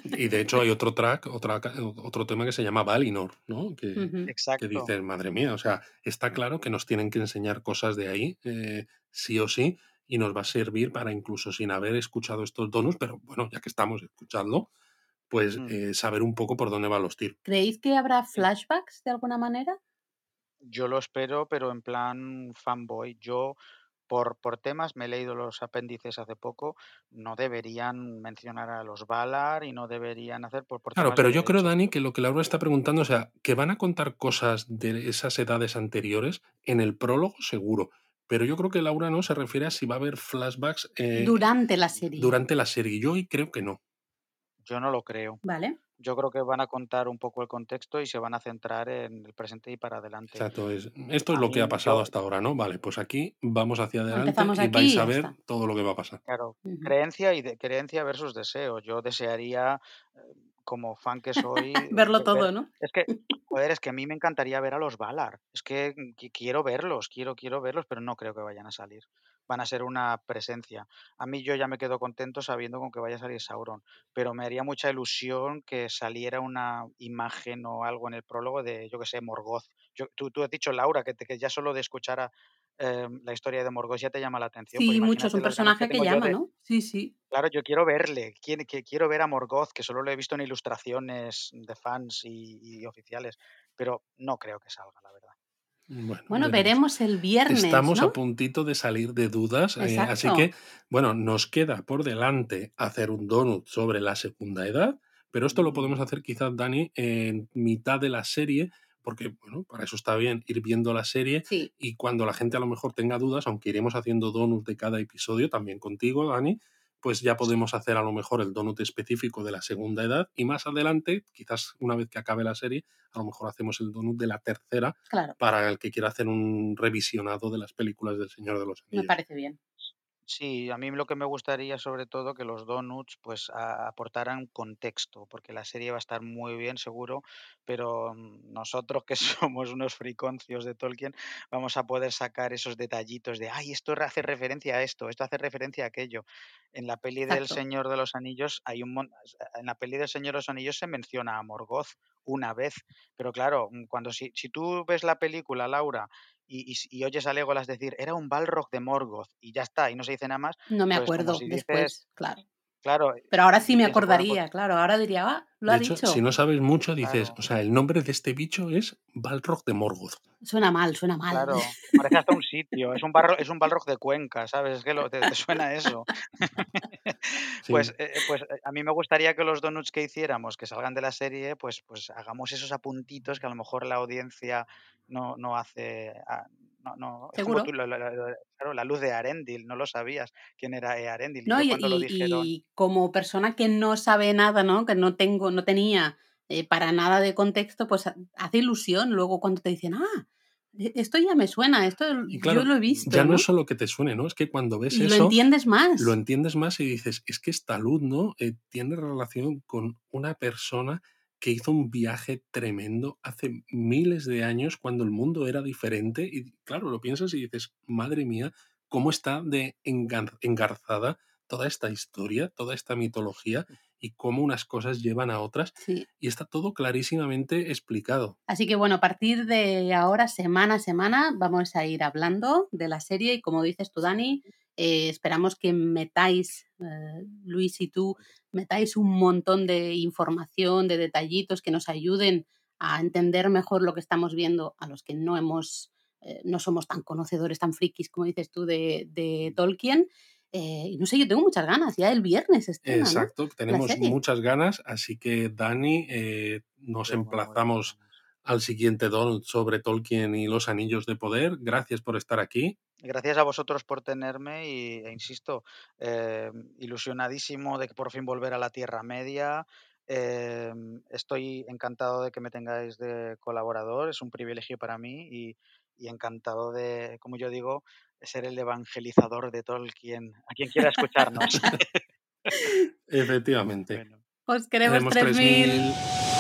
Y de hecho hay otro track, otra, otro tema que se llama Valinor, ¿no? Que, Ujú. que Exacto. dices, madre mía, o sea, está claro que nos tienen que enseñar cosas de ahí, eh, sí o sí, y nos va a servir para incluso sin haber escuchado estos donos, pero bueno, ya que estamos escuchando, pues eh, saber un poco por dónde van los tiros. ¿Creéis que habrá flashbacks de alguna manera? Yo lo espero, pero en plan fanboy. Yo, por, por temas, me he leído los apéndices hace poco, no deberían mencionar a los Valar y no deberían hacer por, por Claro, pero yo creo. Dani, que lo que Laura está preguntando, o sea, que van a contar cosas de esas edades anteriores en el prólogo, seguro. Pero yo creo que Laura no se refiere a si va a haber flashbacks eh, Durante la serie. durante la serie. Yo hoy creo que no. Yo no lo creo. ¿Vale? Yo creo que van a contar un poco el contexto y se van a centrar en el presente y para adelante. Exacto, es, esto es A lo que ha pasado yo, hasta ahora, ¿no? Vale, pues aquí vamos hacia adelante Empezamos y aquí vais a ver está. todo lo que va a pasar. claro, creencia y de, creencia versus deseo. Yo desearía, eh, como fan que soy, Verlo ve- todo, ver. ¿no? Es que, joder, es que a mí me encantaría ver a los Valar. Es que mm, qui- quiero verlos, quiero, quiero verlos, pero no creo que vayan a salir. Van a ser una presencia. A mí yo ya me quedo contento sabiendo con que vaya a salir Sauron, pero me haría mucha ilusión que saliera una imagen o algo en el prólogo de, yo que sé, Morgoth. Yo, tú, tú has dicho, Laura, que, te- que ya solo de escuchar a, eh, la historia de Morgoth ya te llama la atención. Pues Sí, mucho, es un personaje que llama, de, ¿no? Sí, sí. Claro, yo quiero verle, quiero, ver a Morgoth, que solo lo he visto en ilustraciones de fans y, y oficiales, pero no creo que salga, la verdad. Bueno, Bueno, veremos. veremos el viernes, Estamos a puntito de salir de dudas, eh, así que, bueno, nos queda por delante hacer un donut sobre la segunda edad, pero esto lo podemos hacer quizás, Dani, en mitad de la serie, porque, bueno, para eso está bien ir viendo la serie Sí, y cuando la gente a lo mejor tenga dudas, aunque iremos haciendo donuts de cada episodio, también contigo, Dani, pues ya podemos hacer a lo mejor el donut específico de la segunda edad y más adelante, quizás una vez que acabe la serie, a lo mejor hacemos el donut de la tercera claro, para el que quiera hacer un revisionado de las películas del Señor de los me Anillos. parece bien. Sí, a mí lo que me gustaría sobre todo que los donuts pues a- aportaran contexto, porque la serie va a estar muy bien seguro, pero mm, nosotros que somos unos friconcios de Tolkien vamos a poder sacar esos detallitos de, ay, esto re- hace referencia a esto, esto hace referencia a aquello. En la peli del Exacto. Señor de los Anillos hay un mon- en la peli del Señor de los Anillos se menciona a Morgoth una vez, pero claro, mm, cuando si, si tú ves la película, Laura, y, y oyes a Legolas decir, era un Balrog de Morgoth, y ya está, y no se dice nada más, No me pues acuerdo si dices, después, claro. Claro, Pero ahora sí me acordaría, claro. Ahora diría, ah, lo De ha hecho, si dicho. no sabes mucho, dices, claro, o sea, el nombre de este bicho es Balrog de Morgoth. Suena mal, suena mal. claro, parece hasta un sitio, es un, barro, es un Balrog de Cuenca, ¿sabes? Es que lo- te, te suena eso. Pues, eh, pues eh, a mí me gustaría que los donuts que hiciéramos, que salgan de la serie, pues, pues hagamos esos apuntitos que a lo mejor la audiencia no, no hace. No, no, tú, Seguro. la- claro, la luz de Arendil, no lo sabías quién era Arendil. Y ¿No? Y, cuando lo y- dijeron, y como persona que no sabe nada, ¿no? Que no tengo, no tenía eh, para nada de contexto, pues ha- hace ilusión luego cuando te dicen, ah, e- esto ya me suena, esto yo lo he ya visto, no es solo que te suene, ¿no? Es que cuando ves Y lo eso, entiendes lo más. entiendes más y dices, es que esta luz, ¿no? Eh, tiene relación con una persona que hizo un viaje tremendo hace miles de años cuando el mundo era diferente y claro, lo piensas y dices, madre mía, cómo está de engar- engarzada toda esta historia, toda esta mitología y cómo unas cosas llevan a otras Sí. y está todo clarísimamente explicado. Así que bueno, a partir de ahora, semana a semana, vamos a ir hablando de la serie y como dices tú, Dani, eh, esperamos que metáis, eh, Luis y tú, metáis un montón de información, de detallitos que nos ayuden a entender mejor lo que estamos viendo a los que no hemos, eh, no somos tan conocedores, tan frikis como dices tú de, de Tolkien. Eh, y no sé, yo tengo muchas ganas, ya el viernes estrena. Exacto, tenemos muchas ganas, así que Dani, eh, nos emplazamos. Al siguiente donut sobre Tolkien y los anillos de poder. Gracias por estar aquí. Gracias a vosotros por tenerme y, e insisto, eh, ilusionadísimo de que por fin volver a la Tierra Media. eh, estoy encantado de que me tengáis de colaborador, es un privilegio para mí y, y encantado de, como yo digo, ser el evangelizador de Tolkien, a quien quiera escucharnos. Efectivamente. bueno. Os queremos Queremos 3000. 3000.